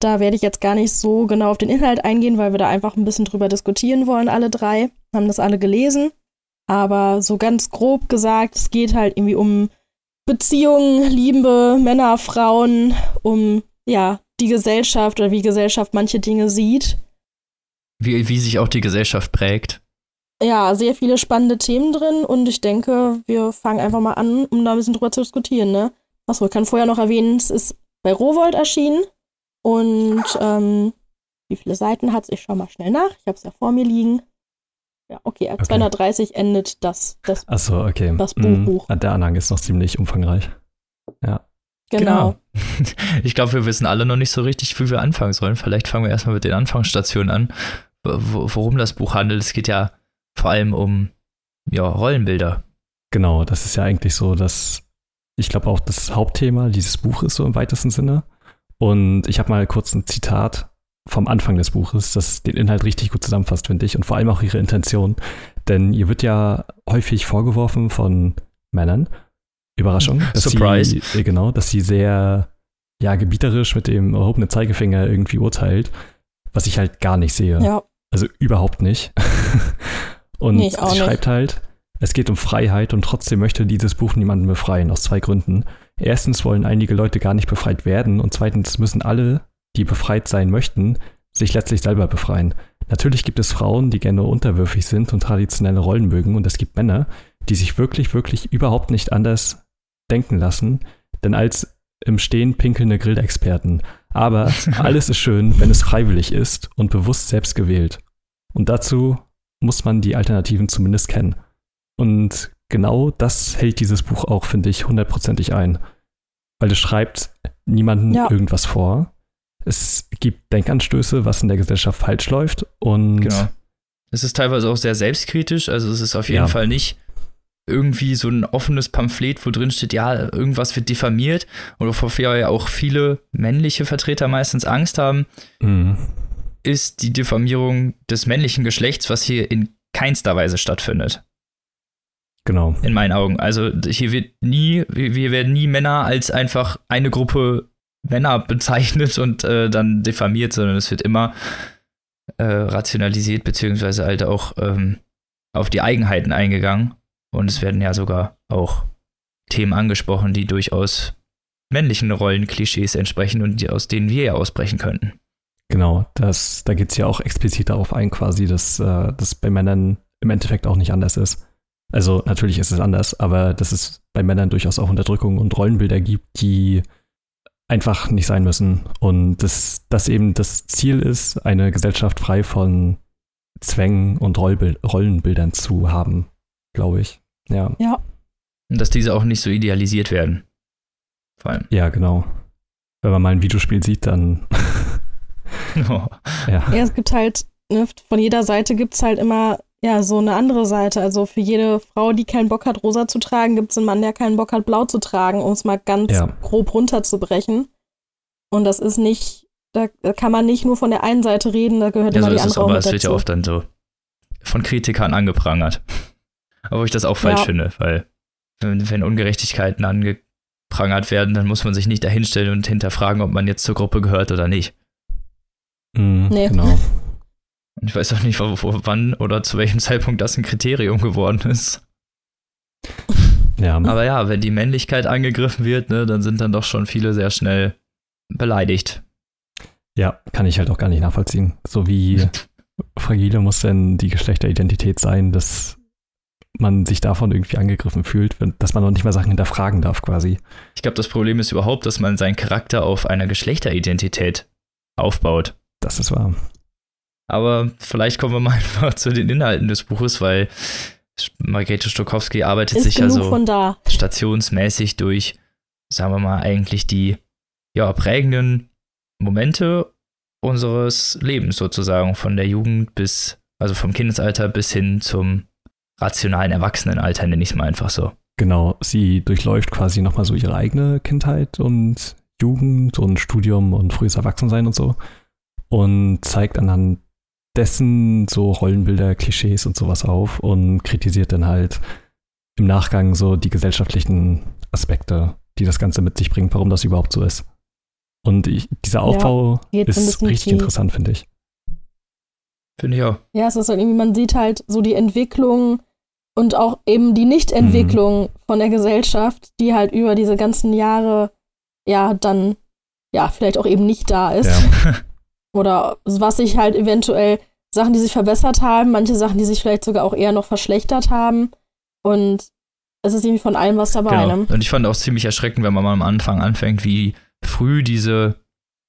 Da werde ich jetzt gar nicht so genau auf den Inhalt eingehen, weil wir da einfach ein bisschen drüber diskutieren wollen, alle drei. Haben das alle gelesen. Aber so ganz grob gesagt, es geht halt irgendwie um Beziehungen, Liebe, Männer, Frauen, um ja, die Gesellschaft oder wie Gesellschaft manche Dinge sieht. Wie, wie sich auch die Gesellschaft prägt. Ja, sehr viele spannende Themen drin und ich denke, wir fangen einfach mal an, um da ein bisschen drüber zu diskutieren, ne? Achso, ich kann vorher noch erwähnen, es ist bei Rowold erschienen und ähm, wie viele Seiten hat es? Ich schau mal schnell nach. Ich habe es ja vor mir liegen. Ja, okay, okay. 230 endet das, das, Achso, okay. das Buchbuch. Mm, der Anhang ist noch ziemlich umfangreich. Ja. Genau. genau. Ich glaube, wir wissen alle noch nicht so richtig, wie wir anfangen sollen. Vielleicht fangen wir erstmal mit den Anfangsstationen an, worum das Buch handelt. Es geht ja vor allem um ja, Rollenbilder. Genau, das ist ja eigentlich so, dass ich glaube auch das Hauptthema dieses Buches so im weitesten Sinne. Und ich habe mal kurz ein Zitat vom Anfang des Buches, das den Inhalt richtig gut zusammenfasst, finde ich, und vor allem auch ihre Intention. Denn ihr wird ja häufig vorgeworfen von Männern, Überraschung, dass Surprise. sie, genau, dass sie sehr, ja, gebieterisch mit dem erhobenen Zeigefinger irgendwie urteilt, was ich halt gar nicht sehe. Ja. Also überhaupt nicht. und nee, sie schreibt halt, es geht um Freiheit und trotzdem möchte dieses Buch niemanden befreien, aus zwei Gründen. Erstens wollen einige Leute gar nicht befreit werden und zweitens müssen alle, die befreit sein möchten, sich letztlich selber befreien. Natürlich gibt es Frauen, die gerne unterwürfig sind und traditionelle Rollen mögen und es gibt Männer, die sich wirklich, wirklich überhaupt nicht anders denken lassen, denn als im Stehen pinkelnde Grillexperten. Aber alles ist schön, wenn es freiwillig ist und bewusst selbst gewählt. Und dazu muss man die Alternativen zumindest kennen. Und genau das hält dieses Buch auch, finde ich, hundertprozentig ein. Weil es schreibt niemandem ja. irgendwas vor. Es gibt Denkanstöße, was in der Gesellschaft falsch läuft. Und genau. Es ist teilweise auch sehr selbstkritisch. Also es ist auf jeden ja. Fall nicht irgendwie so ein offenes Pamphlet, wo drin steht, ja, irgendwas wird diffamiert oder wofür ja auch viele männliche Vertreter meistens Angst haben, mhm. Ist die Diffamierung des männlichen Geschlechts, was hier in keinster Weise stattfindet. Genau. In meinen Augen. Also hier wird nie, wir werden nie Männer als einfach eine Gruppe Männer bezeichnet und äh, dann diffamiert, sondern es wird immer äh, rationalisiert, beziehungsweise halt auch ähm, auf die Eigenheiten eingegangen. Und es werden ja sogar auch Themen angesprochen, die durchaus männlichen Rollenklischees entsprechen und die, aus denen wir ja ausbrechen könnten. Genau, das, da geht es ja auch explizit darauf ein, quasi, dass äh, das bei Männern im Endeffekt auch nicht anders ist. Also natürlich ist es anders, aber dass es bei Männern durchaus auch Unterdrückung und Rollenbilder gibt, die einfach nicht sein müssen. Und dass das eben das Ziel ist, eine Gesellschaft frei von Zwängen und Rollbild Rollenbildern zu haben, glaube ich. Ja. Ja. Und dass diese auch nicht so idealisiert werden. Vor allem. Ja, genau. Wenn man mal ein Videospiel sieht, dann. ja. ja, es gibt halt, ne, von jeder Seite gibt es halt immer ja, so eine andere Seite. Also für jede Frau, die keinen Bock hat, rosa zu tragen, gibt es einen Mann, der keinen Bock hat, blau zu tragen, um es mal ganz ja. grob runterzubrechen. Und das ist nicht, da kann man nicht nur von der einen Seite reden, da gehört ja, immer so die andere es, aber es wird ja oft dann so von Kritikern angeprangert. Aber ich das auch falsch ja. finde, weil wenn, wenn Ungerechtigkeiten angeprangert werden, dann muss man sich nicht dahinstellen und hinterfragen, ob man jetzt zur Gruppe gehört oder nicht. Mhm, nee. Genau. Ich weiß auch nicht, wann oder zu welchem Zeitpunkt das ein Kriterium geworden ist. Ja. Aber ja, wenn die Männlichkeit angegriffen wird, ne, dann sind dann doch schon viele sehr schnell beleidigt. Ja, kann ich halt auch gar nicht nachvollziehen. So wie fragile muss denn die Geschlechteridentität sein, dass man sich davon irgendwie angegriffen fühlt, dass man noch nicht mal Sachen hinterfragen darf quasi. Ich glaube, das Problem ist überhaupt, dass man seinen Charakter auf einer Geschlechteridentität aufbaut. Das ist wahr. Aber vielleicht kommen wir mal einfach zu den Inhalten des Buches, weil Margrethe Stokowski arbeitet ist sich ja so stationsmäßig durch, sagen wir mal, eigentlich die ja, prägenden Momente unseres Lebens sozusagen, von der Jugend bis, also vom Kindesalter bis hin zum rationalen Erwachsenenalter, nenne ich es mal einfach so. Genau, sie durchläuft quasi nochmal so ihre eigene Kindheit und Jugend und Studium und frühes Erwachsensein und so und zeigt anhand dessen so Rollenbilder, Klischees und sowas auf und kritisiert dann halt im Nachgang so die gesellschaftlichen Aspekte, die das Ganze mit sich bringt, warum das überhaupt so ist. Und ich, dieser Aufbau ja, ist richtig tief. interessant, finde ich. Finde ich auch. Ja, es ist halt irgendwie, man sieht halt so die Entwicklung Und auch eben die Nichtentwicklung mhm. von der Gesellschaft, die halt über diese ganzen Jahre ja dann ja vielleicht auch eben nicht da ist. Ja. Oder was sich halt eventuell Sachen, die sich verbessert haben, manche Sachen, die sich vielleicht sogar auch eher noch verschlechtert haben. Und es ist irgendwie von allem was dabei. Genau. Ne? Und ich fand auch ziemlich erschreckend, wenn man mal am Anfang anfängt, wie früh diese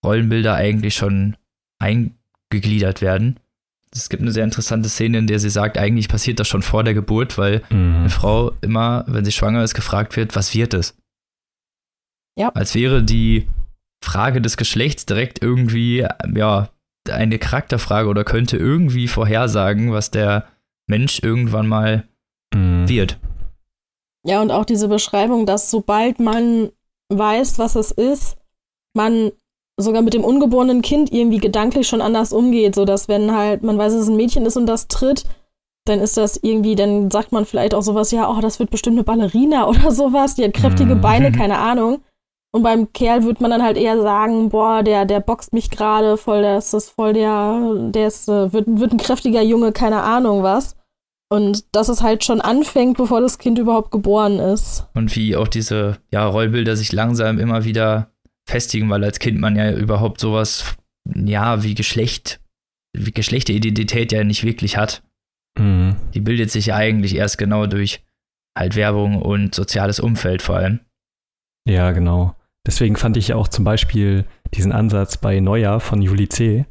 Rollenbilder eigentlich schon eingegliedert werden. Es gibt eine sehr interessante Szene, in der sie sagt, eigentlich passiert das schon vor der Geburt, weil mhm. eine Frau immer, wenn sie schwanger ist, gefragt wird, was wird es? Ja. Als wäre die Frage des Geschlechts direkt irgendwie, ja, eine Charakterfrage oder könnte irgendwie vorhersagen, was der Mensch irgendwann mal mhm. wird. Ja, und auch diese Beschreibung, dass sobald man weiß, was es ist, man sogar mit dem ungeborenen Kind irgendwie gedanklich schon anders umgeht, so dass wenn halt man weiß, dass es ein Mädchen ist und das tritt, dann ist das irgendwie, dann sagt man vielleicht auch sowas, ja, oh, das wird bestimmt eine Ballerina oder sowas, die hat kräftige mhm. Beine, keine Ahnung. Und beim Kerl würde man dann halt eher sagen, boah, der, der boxt mich gerade voll, das ist voll der, der ist, äh, wird, wird ein kräftiger Junge, keine Ahnung was. Und dass es halt schon anfängt, bevor das Kind überhaupt geboren ist. Und wie auch diese ja, Rollbilder sich langsam immer wieder festigen, weil als Kind man ja überhaupt sowas, ja, wie Geschlecht, wie Geschlechteridentität ja nicht wirklich hat. Mhm. Die bildet sich ja eigentlich erst genau durch halt Werbung und soziales Umfeld vor allem. Ja, genau. Deswegen fand ich auch zum Beispiel diesen Ansatz bei Neujahr von Juli C.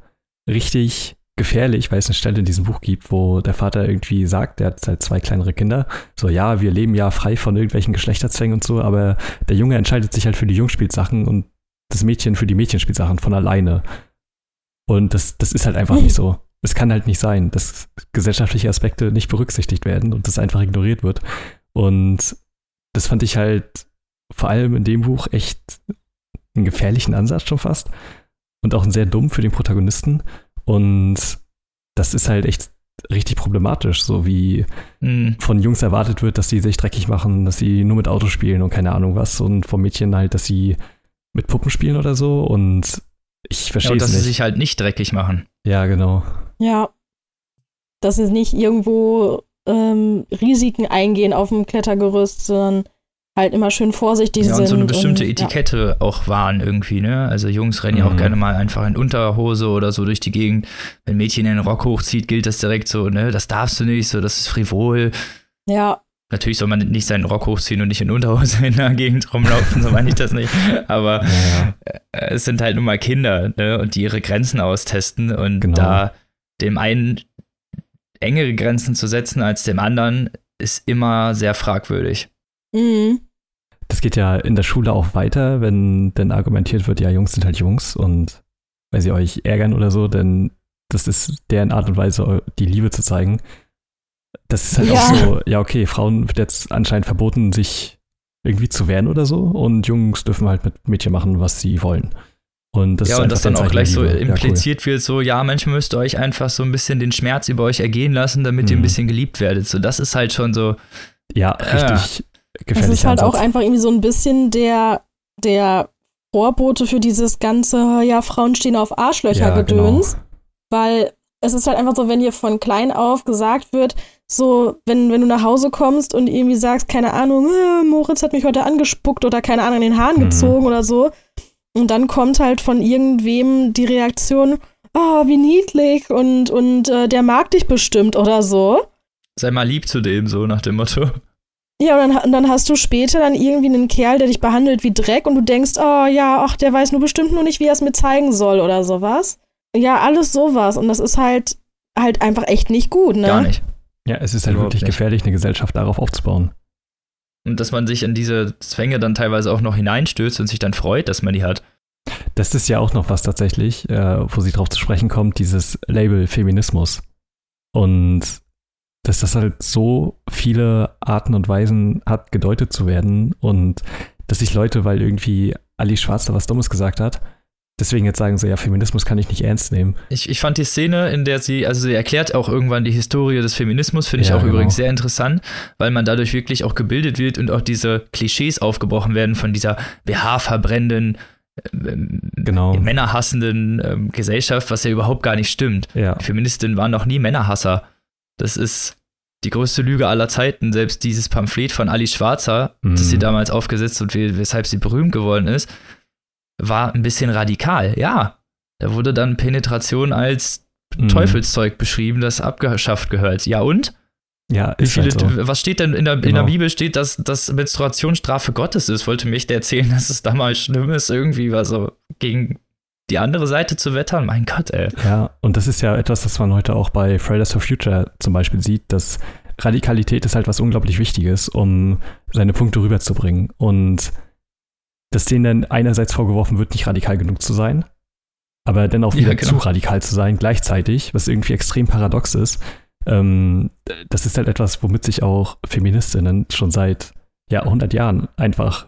richtig gefährlich, weil es eine Stelle in diesem Buch gibt, wo der Vater irgendwie sagt, der hat halt zwei kleinere Kinder, so ja, wir leben ja frei von irgendwelchen Geschlechterzwängen und so, aber der Junge entscheidet sich halt für die Jungspielsachen und das Mädchen für die Mädchenspielsachen von alleine. Und das, das ist halt einfach nicht so. Es kann halt nicht sein, dass gesellschaftliche Aspekte nicht berücksichtigt werden und das einfach ignoriert wird. Und das fand ich halt vor allem in dem Buch echt einen gefährlichen Ansatz schon fast und auch ein sehr dumm für den Protagonisten. Und das ist halt echt richtig problematisch, so wie mhm. von Jungs erwartet wird, dass sie sich dreckig machen, dass sie nur mit Autos spielen und keine Ahnung was und vom Mädchen halt, dass sie mit Puppen spielen oder so und ich verstehe ja, und dass nicht. sie sich halt nicht dreckig machen. Ja, genau. Ja. Dass sie nicht irgendwo ähm, Risiken eingehen auf dem Klettergerüst, sondern halt immer schön vorsichtig ja, sind. Und so eine bestimmte und, Etikette ja. auch wahren irgendwie, ne? Also Jungs rennen mhm. ja auch mhm. gerne mal einfach in Unterhose oder so durch die Gegend. Wenn Mädchen den Rock hochzieht, gilt das direkt so, ne? Das darfst du nicht, so, das ist frivol. Ja. Natürlich soll man nicht seinen Rock hochziehen und nicht in Unterhose in der Gegend rumlaufen, so meine ich das nicht. Aber ja. Äh, es sind halt nun mal Kinder, ne? Und die ihre Grenzen austesten und genau. da dem einen engere Grenzen zu setzen als dem anderen, ist immer sehr fragwürdig. Mhm. Das geht ja in der Schule auch weiter, wenn dann argumentiert wird, ja, Jungs sind halt Jungs und weil sie euch ärgern oder so, denn das ist deren Art und Weise, die Liebe zu zeigen. Das ist halt ja. auch so, ja, okay, Frauen wird jetzt anscheinend verboten, sich irgendwie zu wehren oder so und Jungs dürfen halt mit Mädchen machen, was sie wollen. Und das ja, und das dann auch gleich so impliziert ja, cool. wird, so, ja, manchmal müsst ihr euch einfach so ein bisschen den Schmerz über euch ergehen lassen, damit mhm. ihr ein mhm. bisschen geliebt werdet. So, das ist halt schon so. Ja, richtig, gefährlich. Es ist halt Ansatz. auch einfach irgendwie so ein bisschen der, der Vorbote für dieses ganze, ja, Frauen stehen auf Arschlöcher-Gedöns. Ja, genau. Weil es ist halt einfach so, wenn dir von klein auf gesagt wird, so, wenn, wenn du nach Hause kommst und irgendwie sagst, keine Ahnung, äh, Moritz hat mich heute angespuckt oder keine Ahnung, in den Haaren mhm. gezogen oder so. Und dann kommt halt von irgendwem die Reaktion, oh, wie niedlich und, und äh, der mag dich bestimmt oder so. Sei mal lieb zu dem, so nach dem Motto. Ja, und dann, und dann, hast du später dann irgendwie einen Kerl, der dich behandelt wie Dreck und du denkst, oh ja, ach, der weiß nur bestimmt nur nicht, wie er es mir zeigen soll oder sowas. Ja, alles sowas. Und das ist halt, halt einfach echt nicht gut, ne? Gar nicht. Ja, es ist halt Überhaupt wirklich nicht. gefährlich, eine Gesellschaft darauf aufzubauen. Und dass man sich in diese Zwänge dann teilweise auch noch hineinstößt und sich dann freut, dass man die hat. Das ist ja auch noch was tatsächlich, äh, wo sie drauf zu sprechen kommt, dieses Label Feminismus. Und dass das halt so viele Arten und Weisen hat, gedeutet zu werden und dass sich Leute, weil irgendwie Ali Schwarz da was Dummes gesagt hat, deswegen jetzt sagen sie, ja, Feminismus kann ich nicht ernst nehmen. Ich, ich fand die Szene, in der sie, also sie erklärt auch irgendwann die Historie des Feminismus, finde ich ja, auch genau. übrigens sehr interessant, weil man dadurch wirklich auch gebildet wird und auch diese Klischees aufgebrochen werden von dieser BH-verbrennenden, ähm, genau. männerhassenden ähm, Gesellschaft, was ja überhaupt gar nicht stimmt. Ja. Feministinnen waren noch nie Männerhasser. Das ist die größte Lüge aller Zeiten, selbst dieses Pamphlet von Ali Schwarzer, mhm. das sie damals aufgesetzt und weshalb sie berühmt geworden ist, war ein bisschen radikal. Ja, da wurde dann Penetration als mhm. Teufelszeug beschrieben, das abgeschafft gehört. Ja und? Ja, Wie viele, halt so. Was steht denn in der, genau. in der genau. Bibel? Steht, dass, dass Menstruation Strafe Gottes ist. Wollte mich der erzählen, dass es damals schlimm ist, irgendwie was so gegen die andere Seite zu wettern? Mein Gott, ey. Ja, und das ist ja etwas, das man heute auch bei Fridays for Future zum Beispiel sieht, dass Radikalität ist halt was unglaublich Wichtiges, um seine Punkte rüberzubringen. Und dass denen dann einerseits vorgeworfen wird, nicht radikal genug zu sein, aber dann auch wieder ja, genau. zu radikal zu sein gleichzeitig, was irgendwie extrem paradox ist. Ähm, das ist halt etwas, womit sich auch Feministinnen schon seit ja, 100 Jahren einfach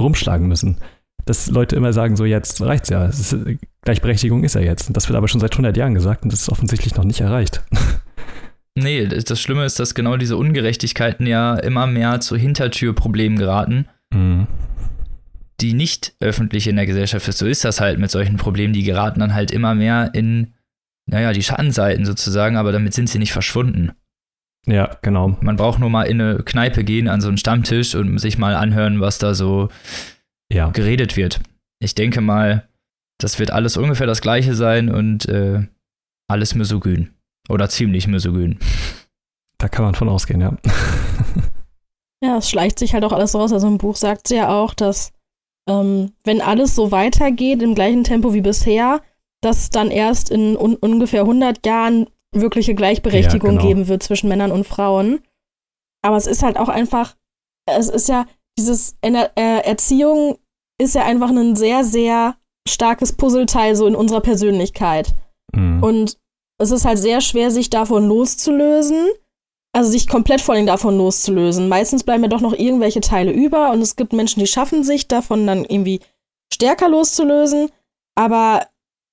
rumschlagen müssen. Dass Leute immer sagen, so jetzt reicht's ja, ist, Gleichberechtigung ist ja jetzt. Und das wird aber schon seit 100 Jahren gesagt und das ist offensichtlich noch nicht erreicht. Nee, das Schlimme ist, dass genau diese Ungerechtigkeiten ja immer mehr zu Hintertürproblemen geraten. Mhm die nicht öffentlich in der Gesellschaft ist. So ist das halt mit solchen Problemen. Die geraten dann halt immer mehr in, naja, die Schattenseiten sozusagen, aber damit sind sie nicht verschwunden. Ja, genau. Man braucht nur mal in eine Kneipe gehen, an so einen Stammtisch und sich mal anhören, was da so ja. geredet wird. Ich denke mal, das wird alles ungefähr das gleiche sein und äh, alles misogyn. Oder ziemlich misogyn. Da kann man von ausgehen, ja. ja, es schleicht sich halt auch alles raus. Also im Buch sagt sie ja auch, dass ähm, wenn alles so weitergeht im gleichen Tempo wie bisher, dass es dann erst in un ungefähr 100 Jahren wirkliche Gleichberechtigung ja, genau. geben wird zwischen Männern und Frauen. Aber es ist halt auch einfach, es ist ja, dieses Ener äh, Erziehung ist ja einfach ein sehr, sehr starkes Puzzleteil so in unserer Persönlichkeit. Mhm. Und es ist halt sehr schwer, sich davon loszulösen also sich komplett von ihnen davon loszulösen. Meistens bleiben ja doch noch irgendwelche Teile über und es gibt Menschen, die schaffen sich davon dann irgendwie stärker loszulösen. Aber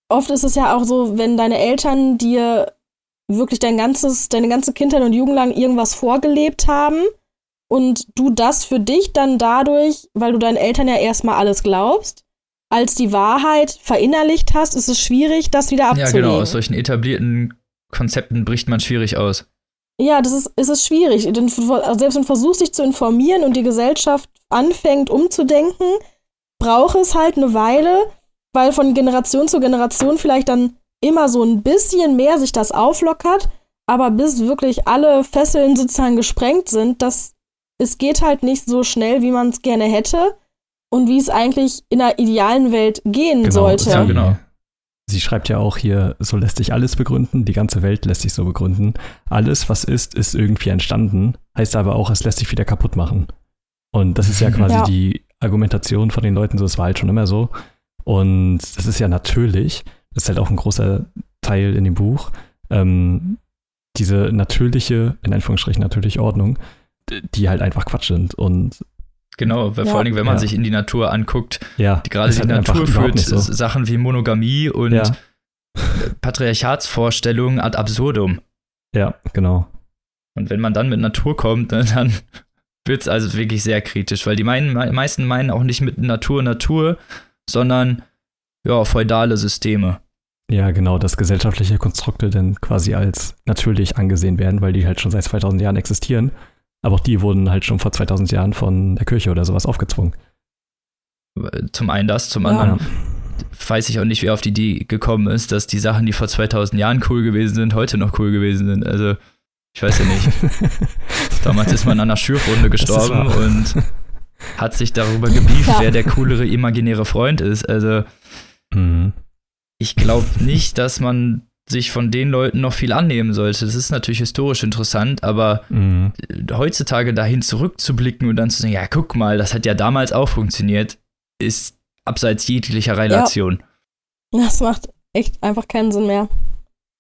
oft ist es ja auch so, wenn deine Eltern dir wirklich dein ganzes, deine ganze Kindheit und Jugend lang irgendwas vorgelebt haben und du das für dich dann dadurch, weil du deinen Eltern ja erstmal alles glaubst, als die Wahrheit verinnerlicht hast, ist es schwierig, das wieder abzulegen. Ja, genau, aus solchen etablierten Konzepten bricht man schwierig aus. Ja, das ist, ist es schwierig. Denn selbst wenn du versuchst, dich zu informieren und die Gesellschaft anfängt umzudenken, braucht es halt eine Weile, weil von Generation zu Generation vielleicht dann immer so ein bisschen mehr sich das auflockert, aber bis wirklich alle Fesseln sozusagen gesprengt sind, das, es geht halt nicht so schnell, wie man es gerne hätte und wie es eigentlich in einer idealen Welt gehen genau, sollte. Ja, genau. Sie schreibt ja auch hier, so lässt sich alles begründen, die ganze Welt lässt sich so begründen. Alles, was ist, ist irgendwie entstanden, heißt aber auch, es lässt sich wieder kaputt machen. Und das ist ja quasi ja. die Argumentation von den Leuten, so es war halt schon immer so. Und das ist ja natürlich, das ist halt auch ein großer Teil in dem Buch, ähm, diese natürliche, in Anführungsstrichen natürliche Ordnung, die halt einfach Quatsch sind. Und Genau, weil ja. vor allem, wenn man ja. sich in die Natur anguckt, ja, die, gerade die halt Natur führt so. Sachen wie Monogamie und ja. Patriarchatsvorstellungen ad absurdum. Ja, genau. Und wenn man dann mit Natur kommt, ne, dann wird es also wirklich sehr kritisch, weil die meinen, meisten meinen auch nicht mit Natur Natur, sondern ja, feudale Systeme. Ja, genau, dass gesellschaftliche Konstrukte dann quasi als natürlich angesehen werden, weil die halt schon seit 2000 Jahren existieren. Aber auch die wurden halt schon vor 2000 Jahren von der Kirche oder sowas aufgezwungen. Zum einen das, zum anderen ja. weiß ich auch nicht, wer auf die Idee gekommen ist, dass die Sachen, die vor 2000 Jahren cool gewesen sind, heute noch cool gewesen sind. Also, ich weiß ja nicht. Damals ist man an einer Schürfrunde gestorben und hat sich darüber gebieft, ja. wer der coolere imaginäre Freund ist. Also, mhm. ich glaube nicht, dass man sich von den Leuten noch viel annehmen sollte. Das ist natürlich historisch interessant, aber mhm. heutzutage dahin zurückzublicken und dann zu sagen, ja, guck mal, das hat ja damals auch funktioniert, ist abseits jeglicher Relation. Ja. Das macht echt einfach keinen Sinn mehr.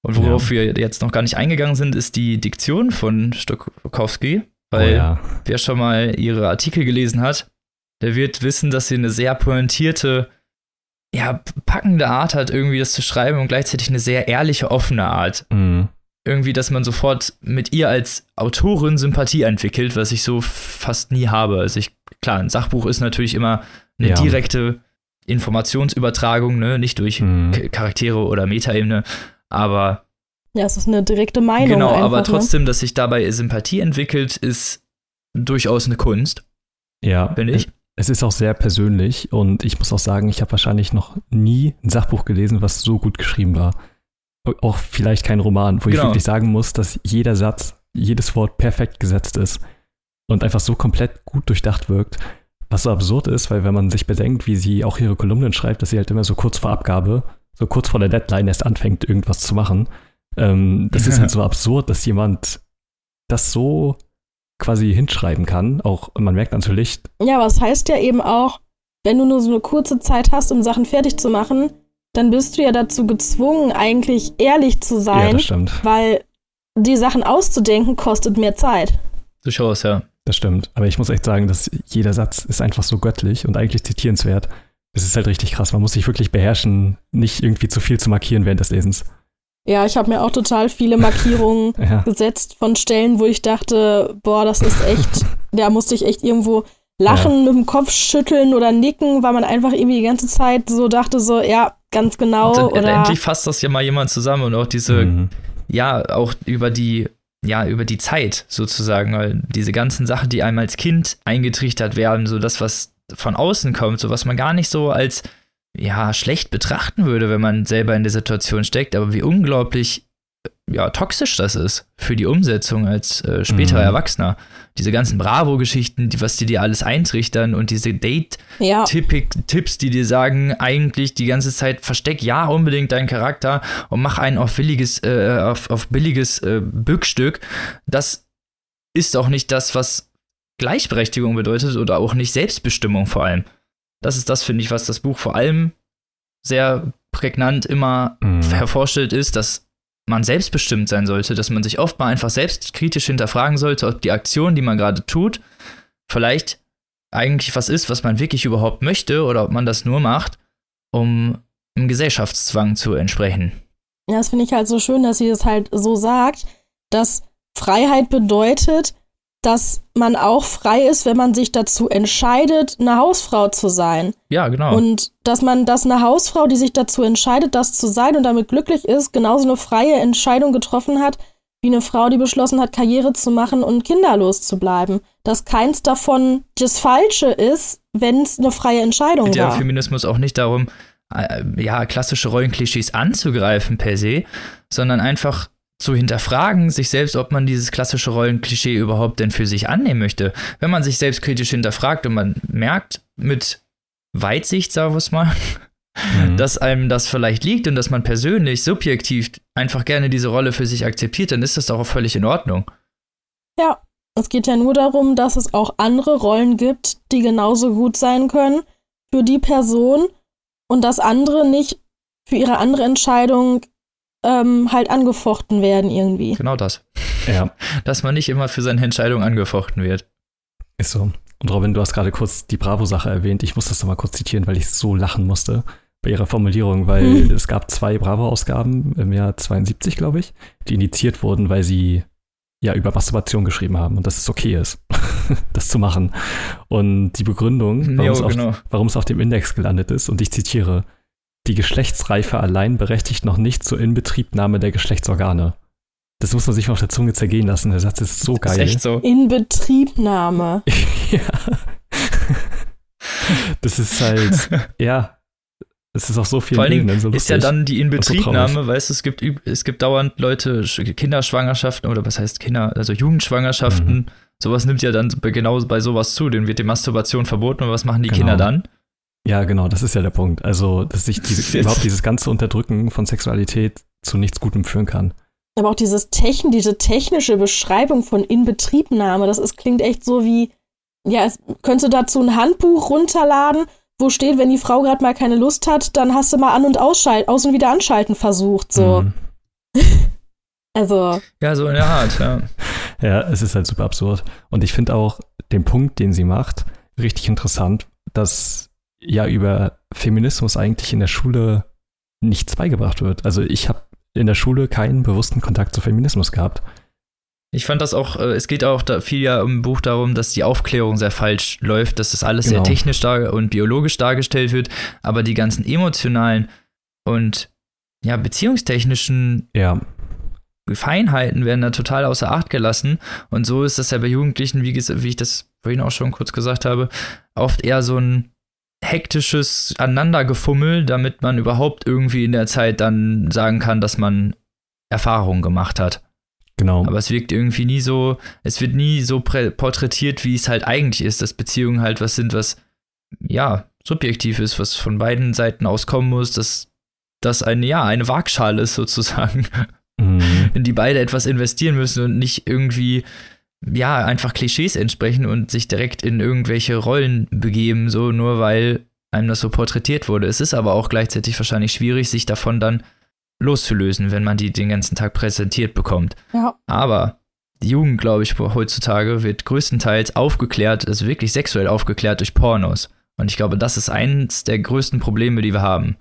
Und worauf ja. wir jetzt noch gar nicht eingegangen sind, ist die Diktion von Stokowski. Weil oh ja. wer schon mal ihre Artikel gelesen hat, der wird wissen, dass sie eine sehr pointierte ja, packende Art hat, irgendwie das zu schreiben und gleichzeitig eine sehr ehrliche, offene Art. Mhm. Irgendwie, dass man sofort mit ihr als Autorin Sympathie entwickelt, was ich so fast nie habe. Also ich, klar, ein Sachbuch ist natürlich immer eine ja. direkte Informationsübertragung, ne? nicht durch mhm. Charaktere oder Metaebene, aber Ja, es ist eine direkte Meinung. Genau, einfach, aber ne? trotzdem, dass sich dabei Sympathie entwickelt, ist durchaus eine Kunst, Ja, finde ich. Es ist auch sehr persönlich und ich muss auch sagen, ich habe wahrscheinlich noch nie ein Sachbuch gelesen, was so gut geschrieben war. Auch vielleicht kein Roman, wo ich Genau. wirklich sagen muss, dass jeder Satz, jedes Wort perfekt gesetzt ist und einfach so komplett gut durchdacht wirkt. Was so absurd ist, weil wenn man sich bedenkt, wie sie auch ihre Kolumnen schreibt, dass sie halt immer so kurz vor Abgabe, so kurz vor der Deadline erst anfängt, irgendwas zu machen. Ähm, das ist halt so absurd, dass jemand das so quasi hinschreiben kann. Auch man merkt natürlich, Ja, aber es heißt ja eben auch, wenn du nur so eine kurze Zeit hast, um Sachen fertig zu machen, dann bist du ja dazu gezwungen, eigentlich ehrlich zu ja, sein, das stimmt. weil die Sachen auszudenken kostet mehr Zeit. Durchaus, ja. Das stimmt. Aber ich muss echt sagen, dass jeder Satz ist einfach so göttlich und eigentlich zitierenswert. Das ist halt richtig krass. Man muss sich wirklich beherrschen, nicht irgendwie zu viel zu markieren während des Lesens. Ja, ich habe mir auch total viele Markierungen Ja. gesetzt von Stellen, wo ich dachte, boah, das ist echt, da musste ich echt irgendwo lachen, mit dem Kopf schütteln oder nicken, weil man einfach irgendwie die ganze Zeit so dachte, so, ja, ganz genau. Und dann, oder endlich fasst das ja mal jemand zusammen und auch diese, Mhm. ja, auch über die, ja, über die Zeit sozusagen, weil diese ganzen Sachen, die einem als Kind eingetrichtert werden, so das, was von außen kommt, so was man gar nicht so als, ja, schlecht betrachten würde, wenn man selber in der Situation steckt, aber wie unglaublich, ja, toxisch das ist für die Umsetzung als äh, späterer Mhm. Erwachsener. Diese ganzen Bravo-Geschichten, die, was die dir alles eintrichtern und diese Date- ja, Tippig, Tipps, die dir sagen, eigentlich die ganze Zeit versteck ja unbedingt deinen Charakter und mach einen auf billiges, äh, auf, auf billiges äh, Bückstück. Das ist auch nicht das, was Gleichberechtigung bedeutet oder auch nicht Selbstbestimmung vor allem. Das ist das, finde ich, was das Buch vor allem sehr prägnant immer Mhm. hervorstellt, ist, dass man selbstbestimmt sein sollte, dass man sich oft mal einfach selbstkritisch hinterfragen sollte, ob die Aktion, die man gerade tut, vielleicht eigentlich was ist, was man wirklich überhaupt möchte oder ob man das nur macht, um im Gesellschaftszwang zu entsprechen. Ja, das finde ich halt so schön, dass sie das halt so sagt, dass Freiheit bedeutet, dass man auch frei ist, wenn man sich dazu entscheidet, eine Hausfrau zu sein. Ja, genau. Und dass man, dass eine Hausfrau, die sich dazu entscheidet, das zu sein und damit glücklich ist, genauso eine freie Entscheidung getroffen hat, wie eine Frau, die beschlossen hat, Karriere zu machen und kinderlos zu bleiben. Dass keins davon das Falsche ist, wenn es eine freie Entscheidung ja im war. Feminismus auch nicht darum, äh, ja, klassische Rollenklischees anzugreifen per se, sondern einfach zu hinterfragen, sich selbst, ob man dieses klassische Rollenklischee überhaupt denn für sich annehmen möchte. Wenn man sich selbst kritisch hinterfragt und man merkt mit Weitsicht, sagen wir es mal, Mhm. dass einem das vielleicht liegt und dass man persönlich, subjektiv einfach gerne diese Rolle für sich akzeptiert, dann ist das doch auch völlig in Ordnung. Ja, es geht ja nur darum, dass es auch andere Rollen gibt, die genauso gut sein können für die Person und dass andere nicht für ihre andere Entscheidung ähm, halt angefochten werden irgendwie. Genau das. ja, Dass man nicht immer für seine Entscheidung angefochten wird. ist so. Und Robin, du hast gerade kurz die Bravo-Sache erwähnt. Ich muss das nochmal kurz zitieren, weil ich so lachen musste bei ihrer Formulierung, weil Hm. es gab zwei Bravo-Ausgaben im Jahr 72, glaube ich, die initiiert wurden, weil sie ja über Masturbation geschrieben haben und dass es okay ist, das zu machen. Und die Begründung, warum, Jo, es auf, genau. warum es auf dem Index gelandet ist, und ich zitiere, die Geschlechtsreife allein berechtigt noch nicht zur Inbetriebnahme der Geschlechtsorgane. Das muss man sich mal auf der Zunge zergehen lassen. Der Satz ist so Das geil. ist echt so. Inbetriebnahme. ja. Das ist halt, ja. Es ist auf so vielen Vor allen Dingen Ebenen so ist ja dann die so Inbetriebnahme, traurig. weißt du, es gibt, es gibt dauernd Leute, Sch- Kinderschwangerschaften oder was heißt Kinder, also Jugendschwangerschaften, Mhm. sowas nimmt ja dann bei- genau bei sowas zu, denen wird die Masturbation verboten und was machen die Genau. Kinder dann? Ja, genau, das ist ja der Punkt. Also, dass sich diese, überhaupt dieses ganze Unterdrücken von Sexualität zu nichts Gutem führen kann. Aber auch dieses Techn, diese technische Beschreibung von Inbetriebnahme, das ist, klingt echt so wie, ja, es, könntest du dazu ein Handbuch runterladen, wo steht, wenn die Frau gerade mal keine Lust hat, dann hast du mal an- und ausschalten, aus- und wieder anschalten versucht, so. Mhm. Also, Ja, so in der Art, ja. Ja, es ist halt super absurd. Und ich finde auch den Punkt, den sie macht, richtig interessant, dass ja über Feminismus eigentlich in der Schule nichts beigebracht wird. Also ich habe in der Schule keinen bewussten Kontakt zu Feminismus gehabt. Ich fand das auch, äh, es geht auch viel ja im Buch darum, dass die Aufklärung sehr falsch läuft, dass das alles Genau. sehr technisch und biologisch dargestellt wird, aber die ganzen emotionalen und ja, beziehungstechnischen Ja, Feinheiten werden da total außer Acht gelassen. Und so ist das ja bei Jugendlichen, wie, wie ich das vorhin auch schon kurz gesagt habe, oft eher so ein hektisches Aneinandergefummel, damit man überhaupt irgendwie in der Zeit dann sagen kann, dass man Erfahrungen gemacht hat. Genau. Aber es wirkt irgendwie nie so, es wird nie so porträtiert, wie es halt eigentlich ist, dass Beziehungen halt was sind, was ja subjektiv ist, was von beiden Seiten auskommen muss, dass das eine, ja, eine Waagschale ist sozusagen, mhm. in die beide etwas investieren müssen und nicht irgendwie ja, einfach Klischees entsprechen und sich direkt in irgendwelche Rollen begeben, so nur weil einem das so porträtiert wurde. Es ist aber auch gleichzeitig wahrscheinlich schwierig, sich davon dann loszulösen, wenn man die den ganzen Tag präsentiert bekommt. Ja. Aber die Jugend, glaube ich, heutzutage wird größtenteils aufgeklärt, also wirklich sexuell aufgeklärt durch Pornos. Und ich glaube, das ist eins der größten Probleme, die wir haben.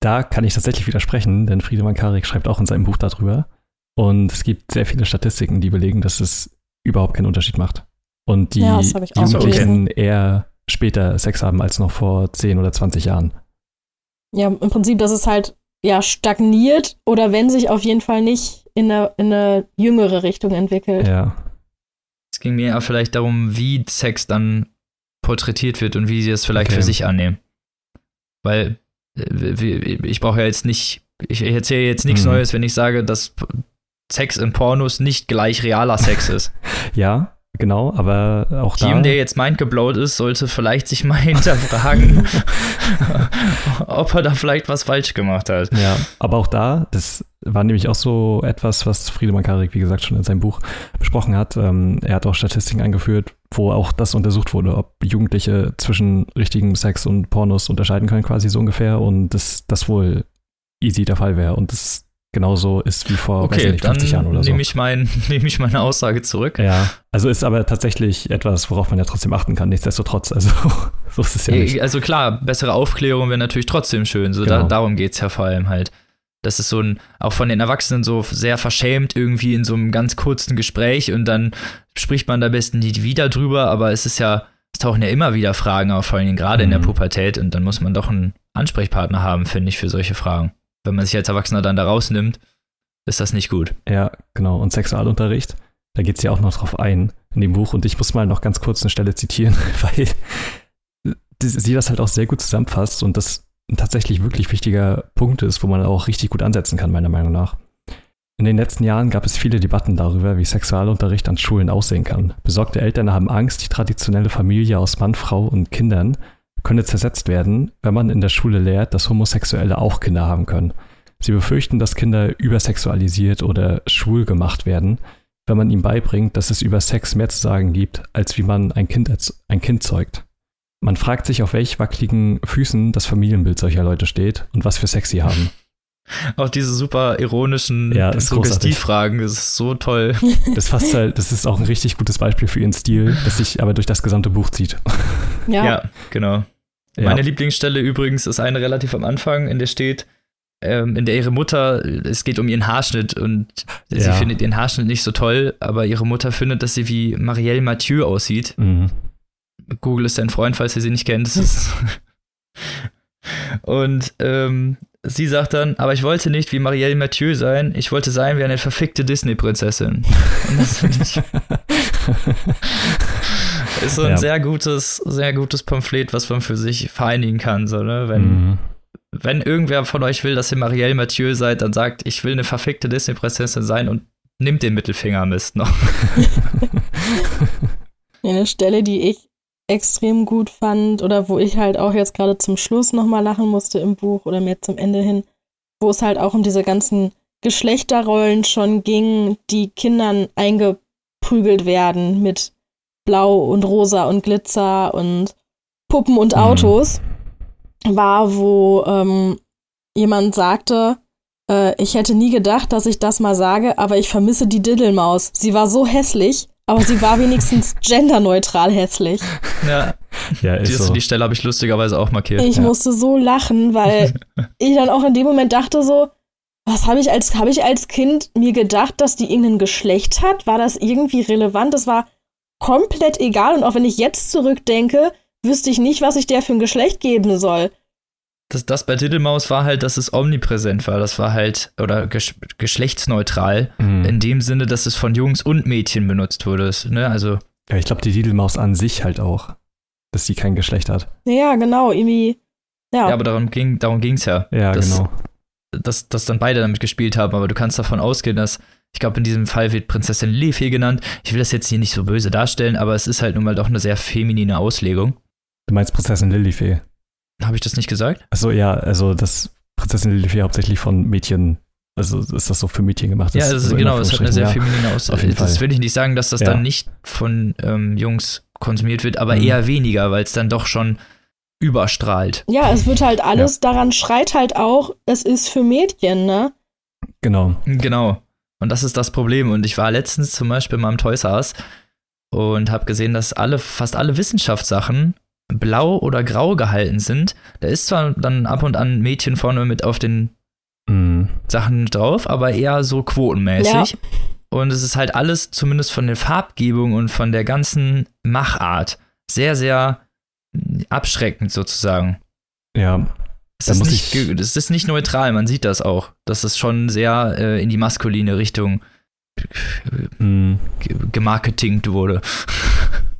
Da kann ich tatsächlich widersprechen, denn Friedemann Karik schreibt auch in seinem Buch darüber. Und es gibt sehr viele Statistiken, die belegen, dass es überhaupt keinen Unterschied macht. Und die ja, Jugendlichen eher später Sex haben als noch vor 10 oder 20 Jahren. Ja, im Prinzip, dass es halt ja stagniert oder wenn sich auf jeden Fall nicht in eine, in eine jüngere Richtung entwickelt. Ja. Es ging mir ja vielleicht darum, wie Sex dann porträtiert wird und wie sie es vielleicht okay. für sich annehmen. Weil äh, ich brauche ja jetzt nicht, ich erzähle jetzt nichts mhm. Neues, wenn ich sage, dass Sex in Pornos nicht gleich realer Sex ist. ja, genau, aber auch Jedem, da. der jetzt mindgeblowt ist, sollte vielleicht sich mal hinterfragen, ob er da vielleicht was falsch gemacht hat. Ja, aber auch da, das war nämlich auch so etwas, was Friedemann Karik, wie gesagt, schon in seinem Buch besprochen hat. Ähm, er hat auch Statistiken angeführt, wo auch das untersucht wurde, ob Jugendliche zwischen richtigem Sex und Pornos unterscheiden können, quasi so ungefähr, und das, das wohl easy der Fall wäre. Und das genauso ist wie vor okay, nicht, 50 Jahren oder so. Nehme ich, mein, nehm ich meine Aussage zurück. Ja, also ist aber tatsächlich etwas, worauf man ja trotzdem achten kann, nichtsdestotrotz. Also so ist es ja nicht. Also klar, bessere Aufklärung wäre natürlich trotzdem schön. So genau. da, darum geht es ja vor allem halt. Das ist so ein, auch von den Erwachsenen so sehr verschämt irgendwie in so einem ganz kurzen Gespräch und dann spricht man da besten nicht wieder drüber, aber es ist ja, es tauchen ja immer wieder Fragen auf, vor allem gerade mhm. in der mhm. Pubertät und dann muss man doch einen Ansprechpartner haben, finde ich, für solche Fragen wenn man sich als Erwachsener dann da rausnimmt, ist das nicht gut. Ja, genau. Und Sexualunterricht, da geht es ja auch noch drauf ein in dem Buch. Und ich muss mal noch ganz kurz eine Stelle zitieren, weil sie das halt auch sehr gut zusammenfasst und das ein tatsächlich wirklich wichtiger Punkt ist, wo man auch richtig gut ansetzen kann, meiner Meinung nach. In den letzten Jahren gab es viele Debatten darüber, wie Sexualunterricht an Schulen aussehen kann. Besorgte Eltern haben Angst, die traditionelle Familie aus Mann, Frau und Kindern könne zersetzt werden, wenn man in der Schule lehrt, dass Homosexuelle auch Kinder haben können. Sie befürchten, dass Kinder übersexualisiert oder schwul gemacht werden, wenn man ihnen beibringt, dass es über Sex mehr zu sagen gibt, als wie man ein Kind, ein kind zeugt. Man fragt sich, auf welch wackeligen Füßen das Familienbild solcher Leute steht und was für Sex sie haben. Auch diese super ironischen ja, Suggestivfragen, das ist so toll. Das, fasst halt, das ist auch ein richtig gutes Beispiel für ihren Stil, das sich aber durch das gesamte Buch zieht. Ja, ja genau. Ja. Meine Lieblingsstelle übrigens ist eine relativ am Anfang, in der steht, ähm, in der ihre Mutter, es geht um ihren Haarschnitt und ja. sie findet ihren Haarschnitt nicht so toll, aber ihre Mutter findet, dass sie wie Marielle Mathieu aussieht. Mhm. Google ist dein Freund, falls ihr sie nicht kennt. und ähm, sie sagt dann, aber ich wollte nicht wie Marielle Mathieu sein, ich wollte sein wie eine verfickte Disney-Prinzessin. Und das finde ich. ist so ein ja. sehr gutes, sehr gutes Pamphlet, was man für sich vereinigen kann, so, ne? Wenn, mhm. wenn irgendwer von euch will, dass ihr Marielle Mathieu seid, dann sagt, ich will eine verfickte Disney-Prinzessin sein und nimmt den Mittelfinger Mist noch. Eine Stelle, die ich extrem gut fand oder wo ich halt auch jetzt gerade zum Schluss nochmal lachen musste im Buch oder mehr zum Ende hin, wo es halt auch um diese ganzen Geschlechterrollen schon ging, die Kindern eingeprügelt werden mit Blau und Rosa und Glitzer und Puppen und mhm. Autos, war, wo ähm, jemand sagte, äh, ich hätte nie gedacht, dass ich das mal sage, aber ich vermisse die Diddelmaus. Sie war so hässlich, aber sie war wenigstens genderneutral hässlich. Ja, ja ist die, so. die Stelle habe ich lustigerweise auch markiert. Ich ja. musste so lachen, weil ich dann auch in dem Moment dachte so, was habe ich als habe ich als Kind mir gedacht, dass die irgendein Geschlecht hat? War das irgendwie relevant? Das war komplett egal und auch wenn ich jetzt zurückdenke, wüsste ich nicht, was ich der für ein Geschlecht geben soll. Das, das bei Diddlemaus war halt, dass es omnipräsent war. Das war halt, oder gesch geschlechtsneutral, mhm. in dem Sinne, dass es von Jungs und Mädchen benutzt wurde. Ne? Also. Ja, ich glaube, die Diddlemaus an sich halt auch, dass sie kein Geschlecht hat. Ja, genau, irgendwie. Ja, ja aber darum ging darum ging's ja. Ja, dass, genau. Dass, dass dann beide damit gespielt haben, aber du kannst davon ausgehen, dass, ich glaube, in diesem Fall wird Prinzessin Lilifee genannt. Ich will das jetzt hier nicht so böse darstellen, aber es ist halt nun mal doch eine sehr feminine Auslegung. Du meinst Prinzessin Lilifee? Habe ich das nicht gesagt? Achso, ja, also das Prinzessin Lilifee hauptsächlich von Mädchen, also ist das so für Mädchen gemacht? Ja, das ist, genau, es hat eine sehr feminine Aussage. Das will ich nicht sagen, dass das ja. dann nicht von ähm, Jungs konsumiert wird, aber mhm. eher weniger, weil es dann doch schon überstrahlt. Ja, es wird halt alles, ja. daran schreit halt auch, es ist für Mädchen, ne? Genau. Genau. Und das ist das Problem. Und ich war letztens zum Beispiel mal im Toys R Us und habe gesehen, dass alle, fast alle Wissenschaftssachen blau oder grau gehalten sind. Da ist zwar dann ab und an Mädchen vorne mit auf den mm. Sachen drauf, aber eher so quotenmäßig. Ja. Und es ist halt alles, zumindest von der Farbgebung und von der ganzen Machart, sehr, sehr abschreckend sozusagen. Ja. Es ist, nicht, es ist nicht neutral, man sieht das auch. Das ist schon sehr äh, in die maskuline Richtung mm. gemarketingt wurde.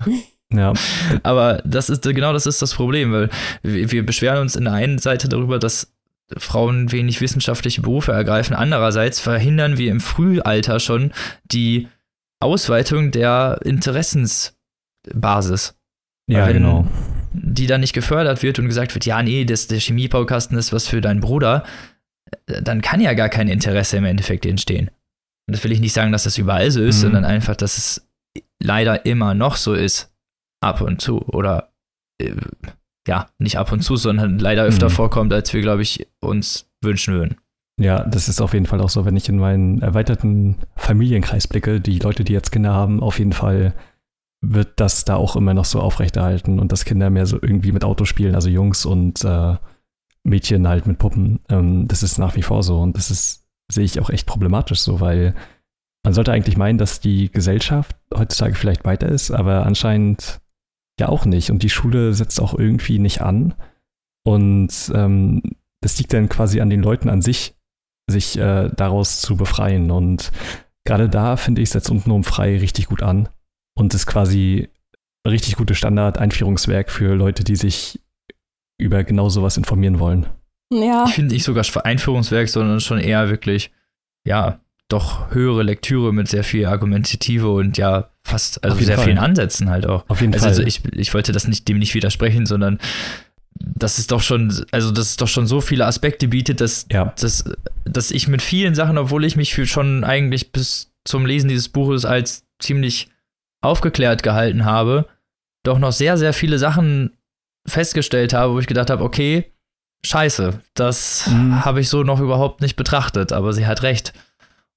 Ja. Aber das ist genau das ist das Problem, weil wir beschweren uns in der einen Seite darüber, dass Frauen wenig wissenschaftliche Berufe ergreifen. Andererseits verhindern wir im Frühalter schon die Ausweitung der Interessensbasis. Ja, wenn genau. Die dann nicht gefördert wird und gesagt wird, ja, nee, das, der Chemiebaukasten ist was für deinen Bruder, dann kann ja gar kein Interesse im Endeffekt entstehen. Und das will ich nicht sagen, dass das überall so ist, mhm. sondern einfach, dass es leider immer noch so ist ab und zu oder äh, ja, nicht ab und zu, sondern leider öfter mhm. vorkommt, als wir, glaube ich, uns wünschen würden. Ja, das ist auf jeden Fall auch so, wenn ich in meinen erweiterten Familienkreis blicke, die Leute, die jetzt Kinder haben, auf jeden Fall wird das da auch immer noch so aufrechterhalten und dass Kinder mehr so irgendwie mit Autos spielen, also Jungs und äh, Mädchen halt mit Puppen. Ähm, das ist nach wie vor so und das ist, sehe ich auch echt problematisch so, weil man sollte eigentlich meinen, dass die Gesellschaft heutzutage vielleicht weiter ist, aber anscheinend ja auch nicht. Und die Schule setzt auch irgendwie nicht an. Und ähm, das liegt dann quasi an den Leuten an sich, sich äh, daraus zu befreien. Und gerade da finde ich, setzt untenrum frei richtig gut an. Und ist quasi ein richtig gutes Standard-Einführungswerk für Leute, die sich über genau sowas informieren wollen. Ja. Ich finde nicht sogar Einführungswerk, sondern schon eher wirklich, ja, doch höhere Lektüre mit sehr viel Argumentative und ja, fast, also sehr Fall. vielen Ansätzen halt auch. Auf jeden also, Fall. Also ich, ich wollte das nicht, dem nicht widersprechen, sondern das ist doch schon, also das ist doch schon so viele Aspekte bietet, dass, ja. dass, dass ich mit vielen Sachen, obwohl ich mich für schon eigentlich bis zum Lesen dieses Buches als ziemlich aufgeklärt gehalten habe, doch noch sehr, sehr viele Sachen festgestellt habe, wo ich gedacht habe, okay, scheiße, das mhm. habe ich so noch überhaupt nicht betrachtet, aber sie hat recht.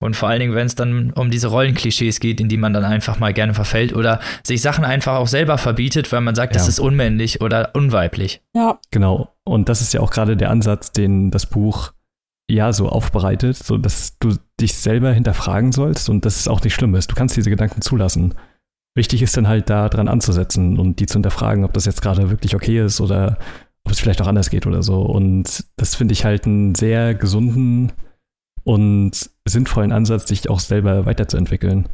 Und vor allen Dingen, wenn es dann um diese Rollenklischees geht, in die man dann einfach mal gerne verfällt oder sich Sachen einfach auch selber verbietet, weil man sagt, ja. das ist unmännlich oder unweiblich. Ja. Genau. Und das ist ja auch gerade der Ansatz, den das Buch ja so aufbereitet, so dass du dich selber hinterfragen sollst und dass es auch nicht schlimm ist. Du kannst diese Gedanken zulassen. Wichtig ist dann halt da dran anzusetzen und die zu hinterfragen, ob das jetzt gerade wirklich okay ist oder ob es vielleicht auch anders geht oder so. Und das finde ich halt einen sehr gesunden und sinnvollen Ansatz, sich auch selber weiterzuentwickeln.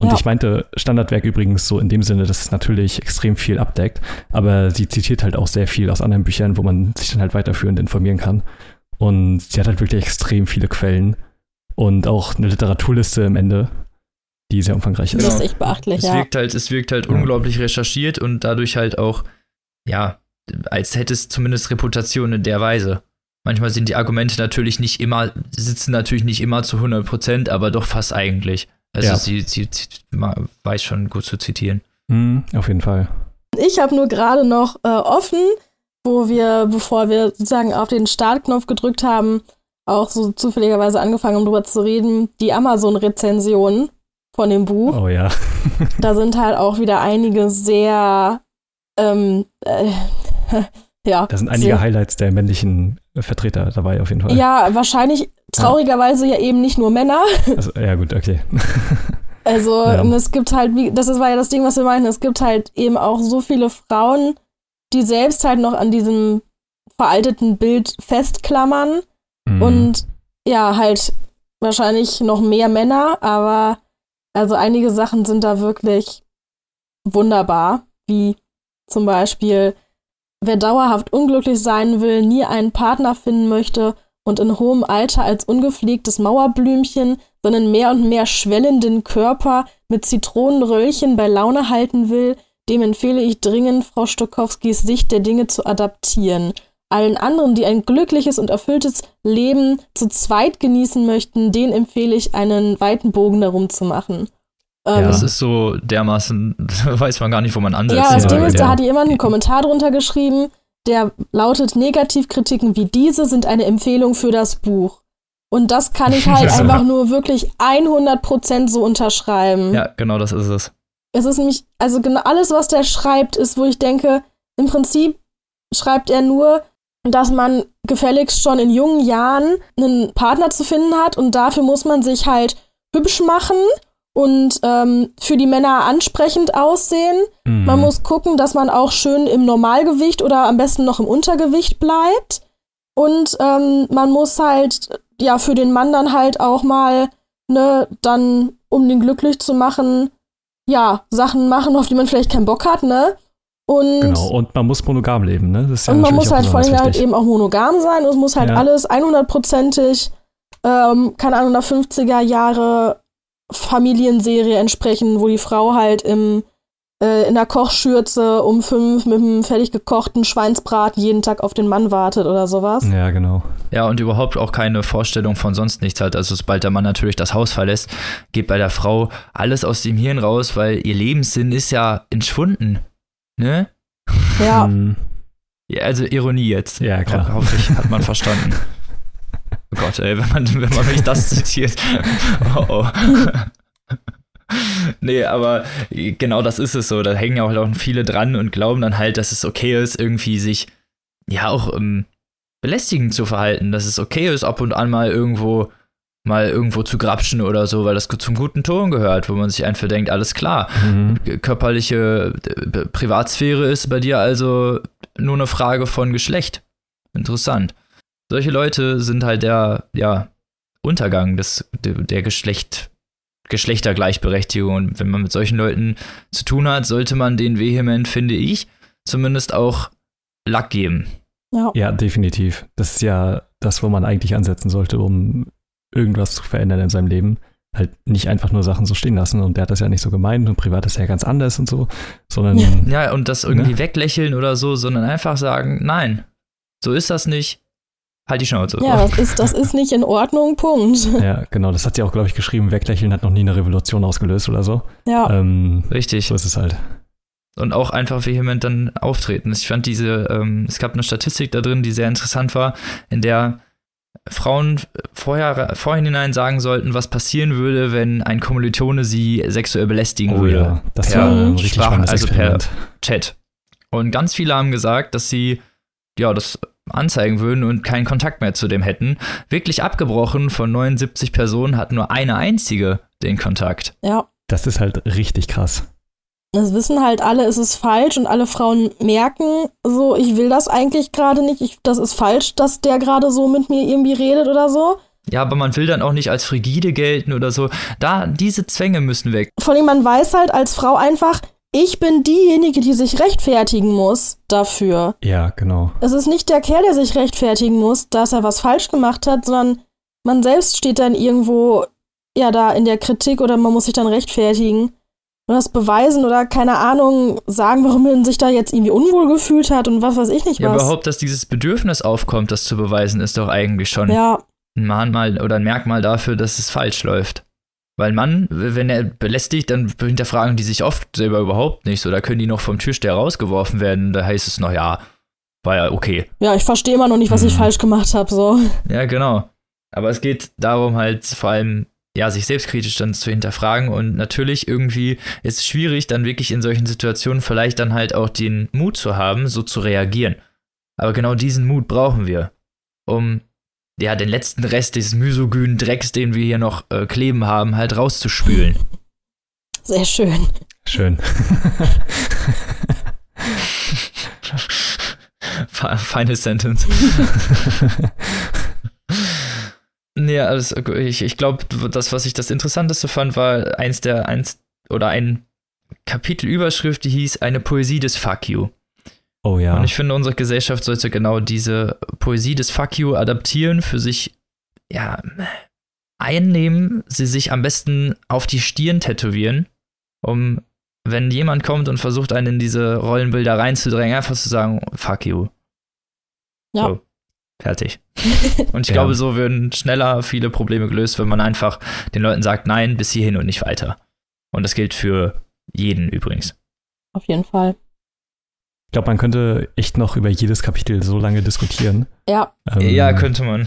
Und ja. ich meinte Standardwerk übrigens so in dem Sinne, dass es natürlich extrem viel abdeckt, aber sie zitiert halt auch sehr viel aus anderen Büchern, wo man sich dann halt weiterführend informieren kann. Und sie hat halt wirklich extrem viele Quellen und auch eine Literaturliste am Ende, die sehr umfangreich ist. Das ist echt beachtlich, es ja. Wirkt halt, es wirkt halt unglaublich recherchiert und dadurch halt auch, ja, als hätte es zumindest Reputation in der Weise. Manchmal sind die Argumente natürlich nicht immer, sitzen natürlich nicht immer zu 100 Prozent, aber doch fast eigentlich. Also ja. sie, sie, sie, weiß schon gut zu zitieren. Mhm, auf jeden Fall. Ich habe nur gerade noch äh, offen, wo wir, bevor wir sozusagen auf den Startknopf gedrückt haben, auch so zufälligerweise angefangen, um drüber zu reden, die Amazon-Rezensionen von dem Buch. Oh ja. da sind halt auch wieder einige sehr ähm, äh, ja. Da sind einige Highlights der männlichen Vertreter dabei auf jeden Fall. Ja, wahrscheinlich traurigerweise ja, ja eben nicht nur Männer. Also, ja, gut, okay. Also, ja. und es gibt halt, wie, das war ja das Ding, was wir meinen, es gibt halt eben auch so viele Frauen, die selbst halt noch an diesem veralteten Bild festklammern. Mhm. Und ja, halt wahrscheinlich noch mehr Männer, aber also einige Sachen sind da wirklich wunderbar, wie zum Beispiel, wer dauerhaft unglücklich sein will, nie einen Partner finden möchte und in hohem Alter als ungepflegtes Mauerblümchen seinen mehr und mehr schwellenden Körper mit Zitronenröllchen bei Laune halten will, dem empfehle ich dringend, Frau Stokowskis Sicht der Dinge zu adaptieren. Allen anderen, die ein glückliches und erfülltes Leben zu zweit genießen möchten, denen empfehle ich, einen weiten Bogen darum zu machen. Ja, ähm, das ist so dermaßen, weiß man gar nicht, wo man ansetzt. Ja, das Ding ist, da hat jemand einen Kommentar drunter geschrieben, der lautet, Negativkritiken wie diese sind eine Empfehlung für das Buch. Und das kann ich halt einfach nur wirklich 100% so unterschreiben. Ja, genau das ist es. Es ist nämlich, also genau alles, was der schreibt, ist, wo ich denke, im Prinzip schreibt er nur, dass man gefälligst schon in jungen Jahren einen Partner zu finden hat und dafür muss man sich halt hübsch machen und ähm, für die Männer ansprechend aussehen. Mhm. Man muss gucken, dass man auch schön im Normalgewicht oder am besten noch im Untergewicht bleibt. Und ähm, man muss halt, ja, für den Mann dann halt auch mal, ne, dann, um den glücklich zu machen, ja, Sachen machen, auf die man vielleicht keinen Bock hat, ne? Und genau, und man muss monogam leben, ne? Ja und man muss halt vor allem halt eben auch monogam sein und es muss halt ja. alles 100%ig, ähm, keine Ahnung, nach 50er Jahre Familienserie entsprechen, wo die Frau halt im, äh, in der Kochschürze um fünf mit einem fertig gekochten Schweinsbraten jeden Tag auf den Mann wartet oder sowas. Ja, genau. Ja, und überhaupt auch keine Vorstellung von sonst nichts hat. Also sobald der Mann natürlich das Haus verlässt, geht bei der Frau alles aus dem Hirn raus, weil ihr Lebenssinn ist ja entschwunden. Ne? Ja. Hm. ja also Ironie jetzt. Ja, klar. Ho hoffe ich, hat man verstanden. Oh Gott, ey, wenn man, wenn man mich das zitiert. Oh, oh. nee, aber genau das ist es so. Da hängen auch viele dran und glauben dann halt, dass es okay ist, irgendwie sich ja auch ähm, belästigend zu verhalten. Dass es okay ist, ab und an mal irgendwo mal irgendwo zu grapschen oder so, weil das zum guten Ton gehört, wo man sich einfach denkt, alles klar, mhm. körperliche äh, Privatsphäre ist bei dir also nur eine Frage von Geschlecht. Interessant. Solche Leute sind halt der, ja, Untergang des, der, Geschlecht, Geschlechtergleichberechtigung. Und wenn man mit solchen Leuten zu tun hat, sollte man den vehement, finde ich, zumindest auch Lack geben. Ja. ja, definitiv. Das ist ja das, wo man eigentlich ansetzen sollte, um irgendwas zu verändern in seinem Leben. Halt nicht einfach nur Sachen so stehen lassen und der hat das ja nicht so gemeint und privat ist ja ganz anders und so, sondern. Ja, und das irgendwie ne? weglächeln oder so, sondern einfach sagen, nein, so ist das nicht. Halt die Schnauze. Ja, das ist, das ist nicht in Ordnung, Punkt. Ja, genau, das hat sie auch, glaube ich, geschrieben. Weglächeln hat noch nie eine Revolution ausgelöst oder so. Ja. Ähm, Richtig. So ist es halt und auch einfach vehement dann auftreten. Ich fand diese, ähm, es gab eine Statistik da drin, die sehr interessant war, in der Frauen vorher, vorhinein sagen sollten, was passieren würde, wenn ein Kommilitone sie sexuell belästigen oh, würde. Ja. Das per war ein richtig Sprach, also per Chat. Und ganz viele haben gesagt, dass sie ja das anzeigen würden und keinen Kontakt mehr zu dem hätten. Wirklich abgebrochen von 79 Personen hat nur eine einzige den Kontakt. Ja. Das ist halt richtig krass das wissen halt alle, es ist falsch und alle Frauen merken so, ich will das eigentlich gerade nicht, ich, das ist falsch, dass der gerade so mit mir irgendwie redet oder so. Ja, aber man will dann auch nicht als frigide gelten oder so. Da, diese Zwänge müssen weg. Vor allem, man weiß halt als Frau einfach, ich bin diejenige, die sich rechtfertigen muss dafür. Ja, genau. Es ist nicht der Kerl, der sich rechtfertigen muss, dass er was falsch gemacht hat, sondern man selbst steht dann irgendwo, ja, da in der Kritik oder man muss sich dann rechtfertigen das beweisen oder keine Ahnung sagen, warum man sich da jetzt irgendwie unwohl gefühlt hat und was weiß ich nicht ja, was. überhaupt, dass dieses Bedürfnis aufkommt, das zu beweisen, ist doch eigentlich schon ja. ein Mahnmal oder ein Merkmal dafür, dass es falsch läuft. Weil Mann, wenn er belästigt, dann hinterfragen die sich oft selber überhaupt nicht. So, da können die noch vom Türsteher rausgeworfen werden. Da heißt es noch, ja, war ja okay. Ja, ich verstehe immer noch nicht, was hm. ich falsch gemacht habe. So. Ja, genau. Aber es geht darum, halt vor allem ja, sich selbstkritisch dann zu hinterfragen und natürlich irgendwie ist es schwierig, dann wirklich in solchen Situationen vielleicht dann halt auch den Mut zu haben, so zu reagieren. Aber genau diesen Mut brauchen wir, um ja den letzten Rest des misogynen Drecks, den wir hier noch äh, kleben haben, halt rauszuspülen. Sehr schön. Schön. Final Sentence. nee, also ich, ich glaube, das, was ich das Interessanteste fand, war eins der, eins oder ein Kapitelüberschrift, die hieß Eine Poesie des Fuck You. Oh ja. Und ich finde, unsere Gesellschaft sollte genau diese Poesie des Fuck You adaptieren, für sich, ja, einnehmen, sie sich am besten auf die Stirn tätowieren, um, wenn jemand kommt und versucht, einen in diese Rollenbilder reinzudrängen, einfach zu sagen, fuck you. Ja. So, fertig. und ich ja. glaube, so würden schneller viele Probleme gelöst, wenn man einfach den Leuten sagt, nein, bis hierhin und nicht weiter. Und das gilt für jeden übrigens. Auf jeden Fall. Ich glaube, man könnte echt noch über jedes Kapitel so lange diskutieren. Ja. Ähm, ja, könnte man.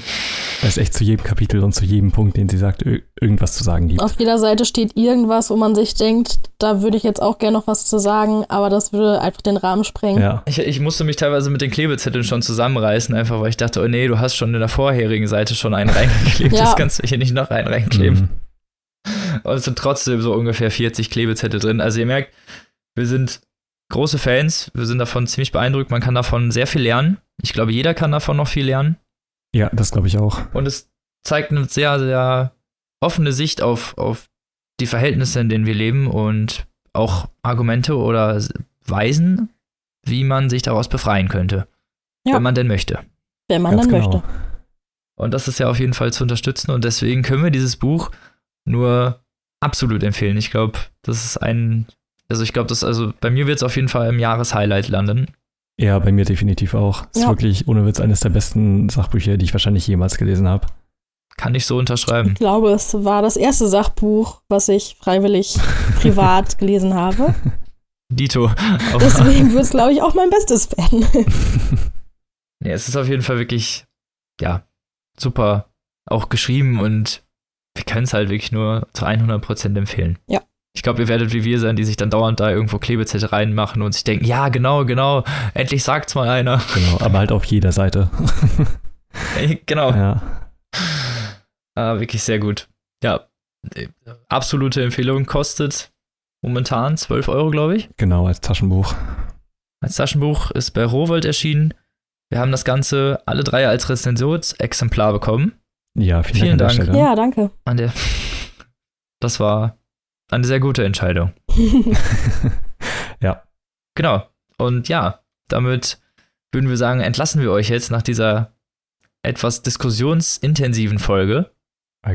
Weil es echt zu jedem Kapitel und zu jedem Punkt, den sie sagt, irgendwas zu sagen gibt. Auf jeder Seite steht irgendwas, wo man sich denkt, da würde ich jetzt auch gerne noch was zu sagen, aber das würde einfach den Rahmen sprengen. Ja. Ich, ich musste mich teilweise mit den Klebezetteln schon zusammenreißen, einfach weil ich dachte, oh nee, du hast schon in der vorherigen Seite schon einen reingeklebt, ja. das kannst du hier nicht noch einen reinkleben. Mhm. Und es sind trotzdem so ungefähr 40 Klebezettel drin. Also ihr merkt, wir sind große Fans. Wir sind davon ziemlich beeindruckt. Man kann davon sehr viel lernen. Ich glaube, jeder kann davon noch viel lernen. Ja, das glaube ich auch. Und es zeigt eine sehr, sehr offene Sicht auf, auf die Verhältnisse, in denen wir leben und auch Argumente oder Weisen, wie man sich daraus befreien könnte. Ja. Wenn man denn möchte. Wenn man Ganz dann genau. möchte. Und das ist ja auf jeden Fall zu unterstützen und deswegen können wir dieses Buch nur absolut empfehlen. Ich glaube, das ist ein also ich glaube, das, also bei mir wird es auf jeden Fall im Jahreshighlight landen. Ja, bei mir definitiv auch. Ja. Ist wirklich ohne Witz eines der besten Sachbücher, die ich wahrscheinlich jemals gelesen habe. Kann ich so unterschreiben. Ich glaube, es war das erste Sachbuch, was ich freiwillig privat gelesen habe. Dito. Deswegen wird es, glaube ich, auch mein Bestes werden. nee, es ist auf jeden Fall wirklich, ja, super auch geschrieben und wir können es halt wirklich nur zu 100% empfehlen. Ja. Ich glaube, ihr werdet wie wir sein, die sich dann dauernd da irgendwo Klebezettel reinmachen und sich denken, ja, genau, genau, endlich sagt's mal einer. Genau, aber halt auf jeder Seite. genau. Ja. Ah, wirklich sehr gut. Ja, absolute Empfehlung kostet momentan 12 Euro, glaube ich. Genau, als Taschenbuch. Als Taschenbuch ist bei Rowold erschienen. Wir haben das Ganze alle drei als Rezensionsexemplar bekommen. Ja, vielen, vielen Dank. Dank. Ja, danke. An der, das war eine sehr gute Entscheidung. ja. Genau. Und ja, damit würden wir sagen, entlassen wir euch jetzt nach dieser etwas diskussionsintensiven Folge.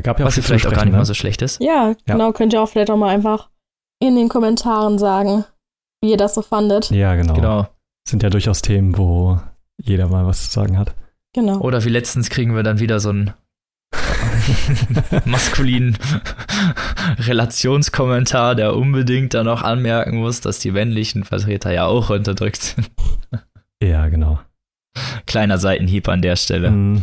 Gab ja was vielleicht auch gar nicht ne? mal so schlecht ist. Ja, ja, genau. Könnt ihr auch vielleicht auch mal einfach in den Kommentaren sagen, wie ihr das so fandet. Ja, genau. genau. Sind ja durchaus Themen, wo jeder mal was zu sagen hat. Genau. Oder wie letztens kriegen wir dann wieder so ein maskulinen Relationskommentar, der unbedingt dann noch anmerken muss, dass die männlichen Vertreter ja auch unterdrückt sind. Ja, genau. Kleiner Seitenhieb an der Stelle. Mm.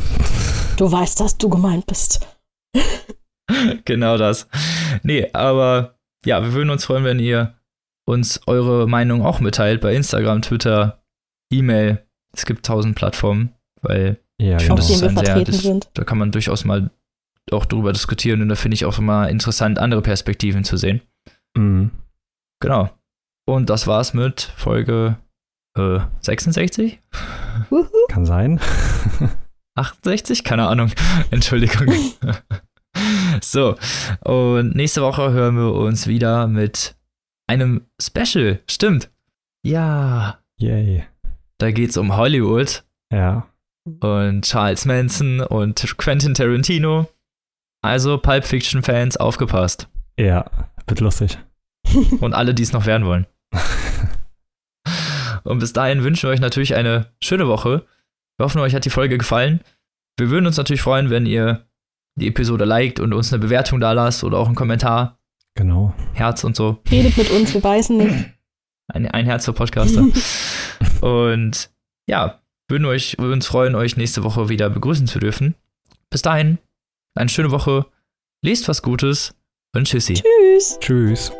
Du weißt, dass du gemeint bist. genau das. Nee, aber ja, wir würden uns freuen, wenn ihr uns eure Meinung auch mitteilt bei Instagram, Twitter, E-Mail. Es gibt tausend Plattformen, weil ja, ich finde, genau. das ist ein sehr, das, da kann man durchaus mal auch drüber diskutieren und da finde ich auch immer interessant, andere Perspektiven zu sehen. Mhm. Genau. Und das war's mit Folge äh, 66? Kann sein. 68? Keine Ahnung. Entschuldigung. so, und nächste Woche hören wir uns wieder mit einem Special. Stimmt. Ja. Yay. Da geht's um Hollywood. Ja. Und Charles Manson und Quentin Tarantino. Also Pulp Fiction Fans, aufgepasst. Ja, wird lustig. Und alle, die es noch werden wollen. Und bis dahin wünschen wir euch natürlich eine schöne Woche. Wir hoffen, euch hat die Folge gefallen. Wir würden uns natürlich freuen, wenn ihr die Episode liked und uns eine Bewertung da lasst oder auch einen Kommentar. Genau. Herz und so. Redet mit uns, wir beißen nicht. Ein, ein Herz für Podcaster. und ja, würden euch, würden uns freuen, euch nächste Woche wieder begrüßen zu dürfen. Bis dahin, eine schöne Woche, lest was Gutes und tschüssi. Tschüss. Tschüss.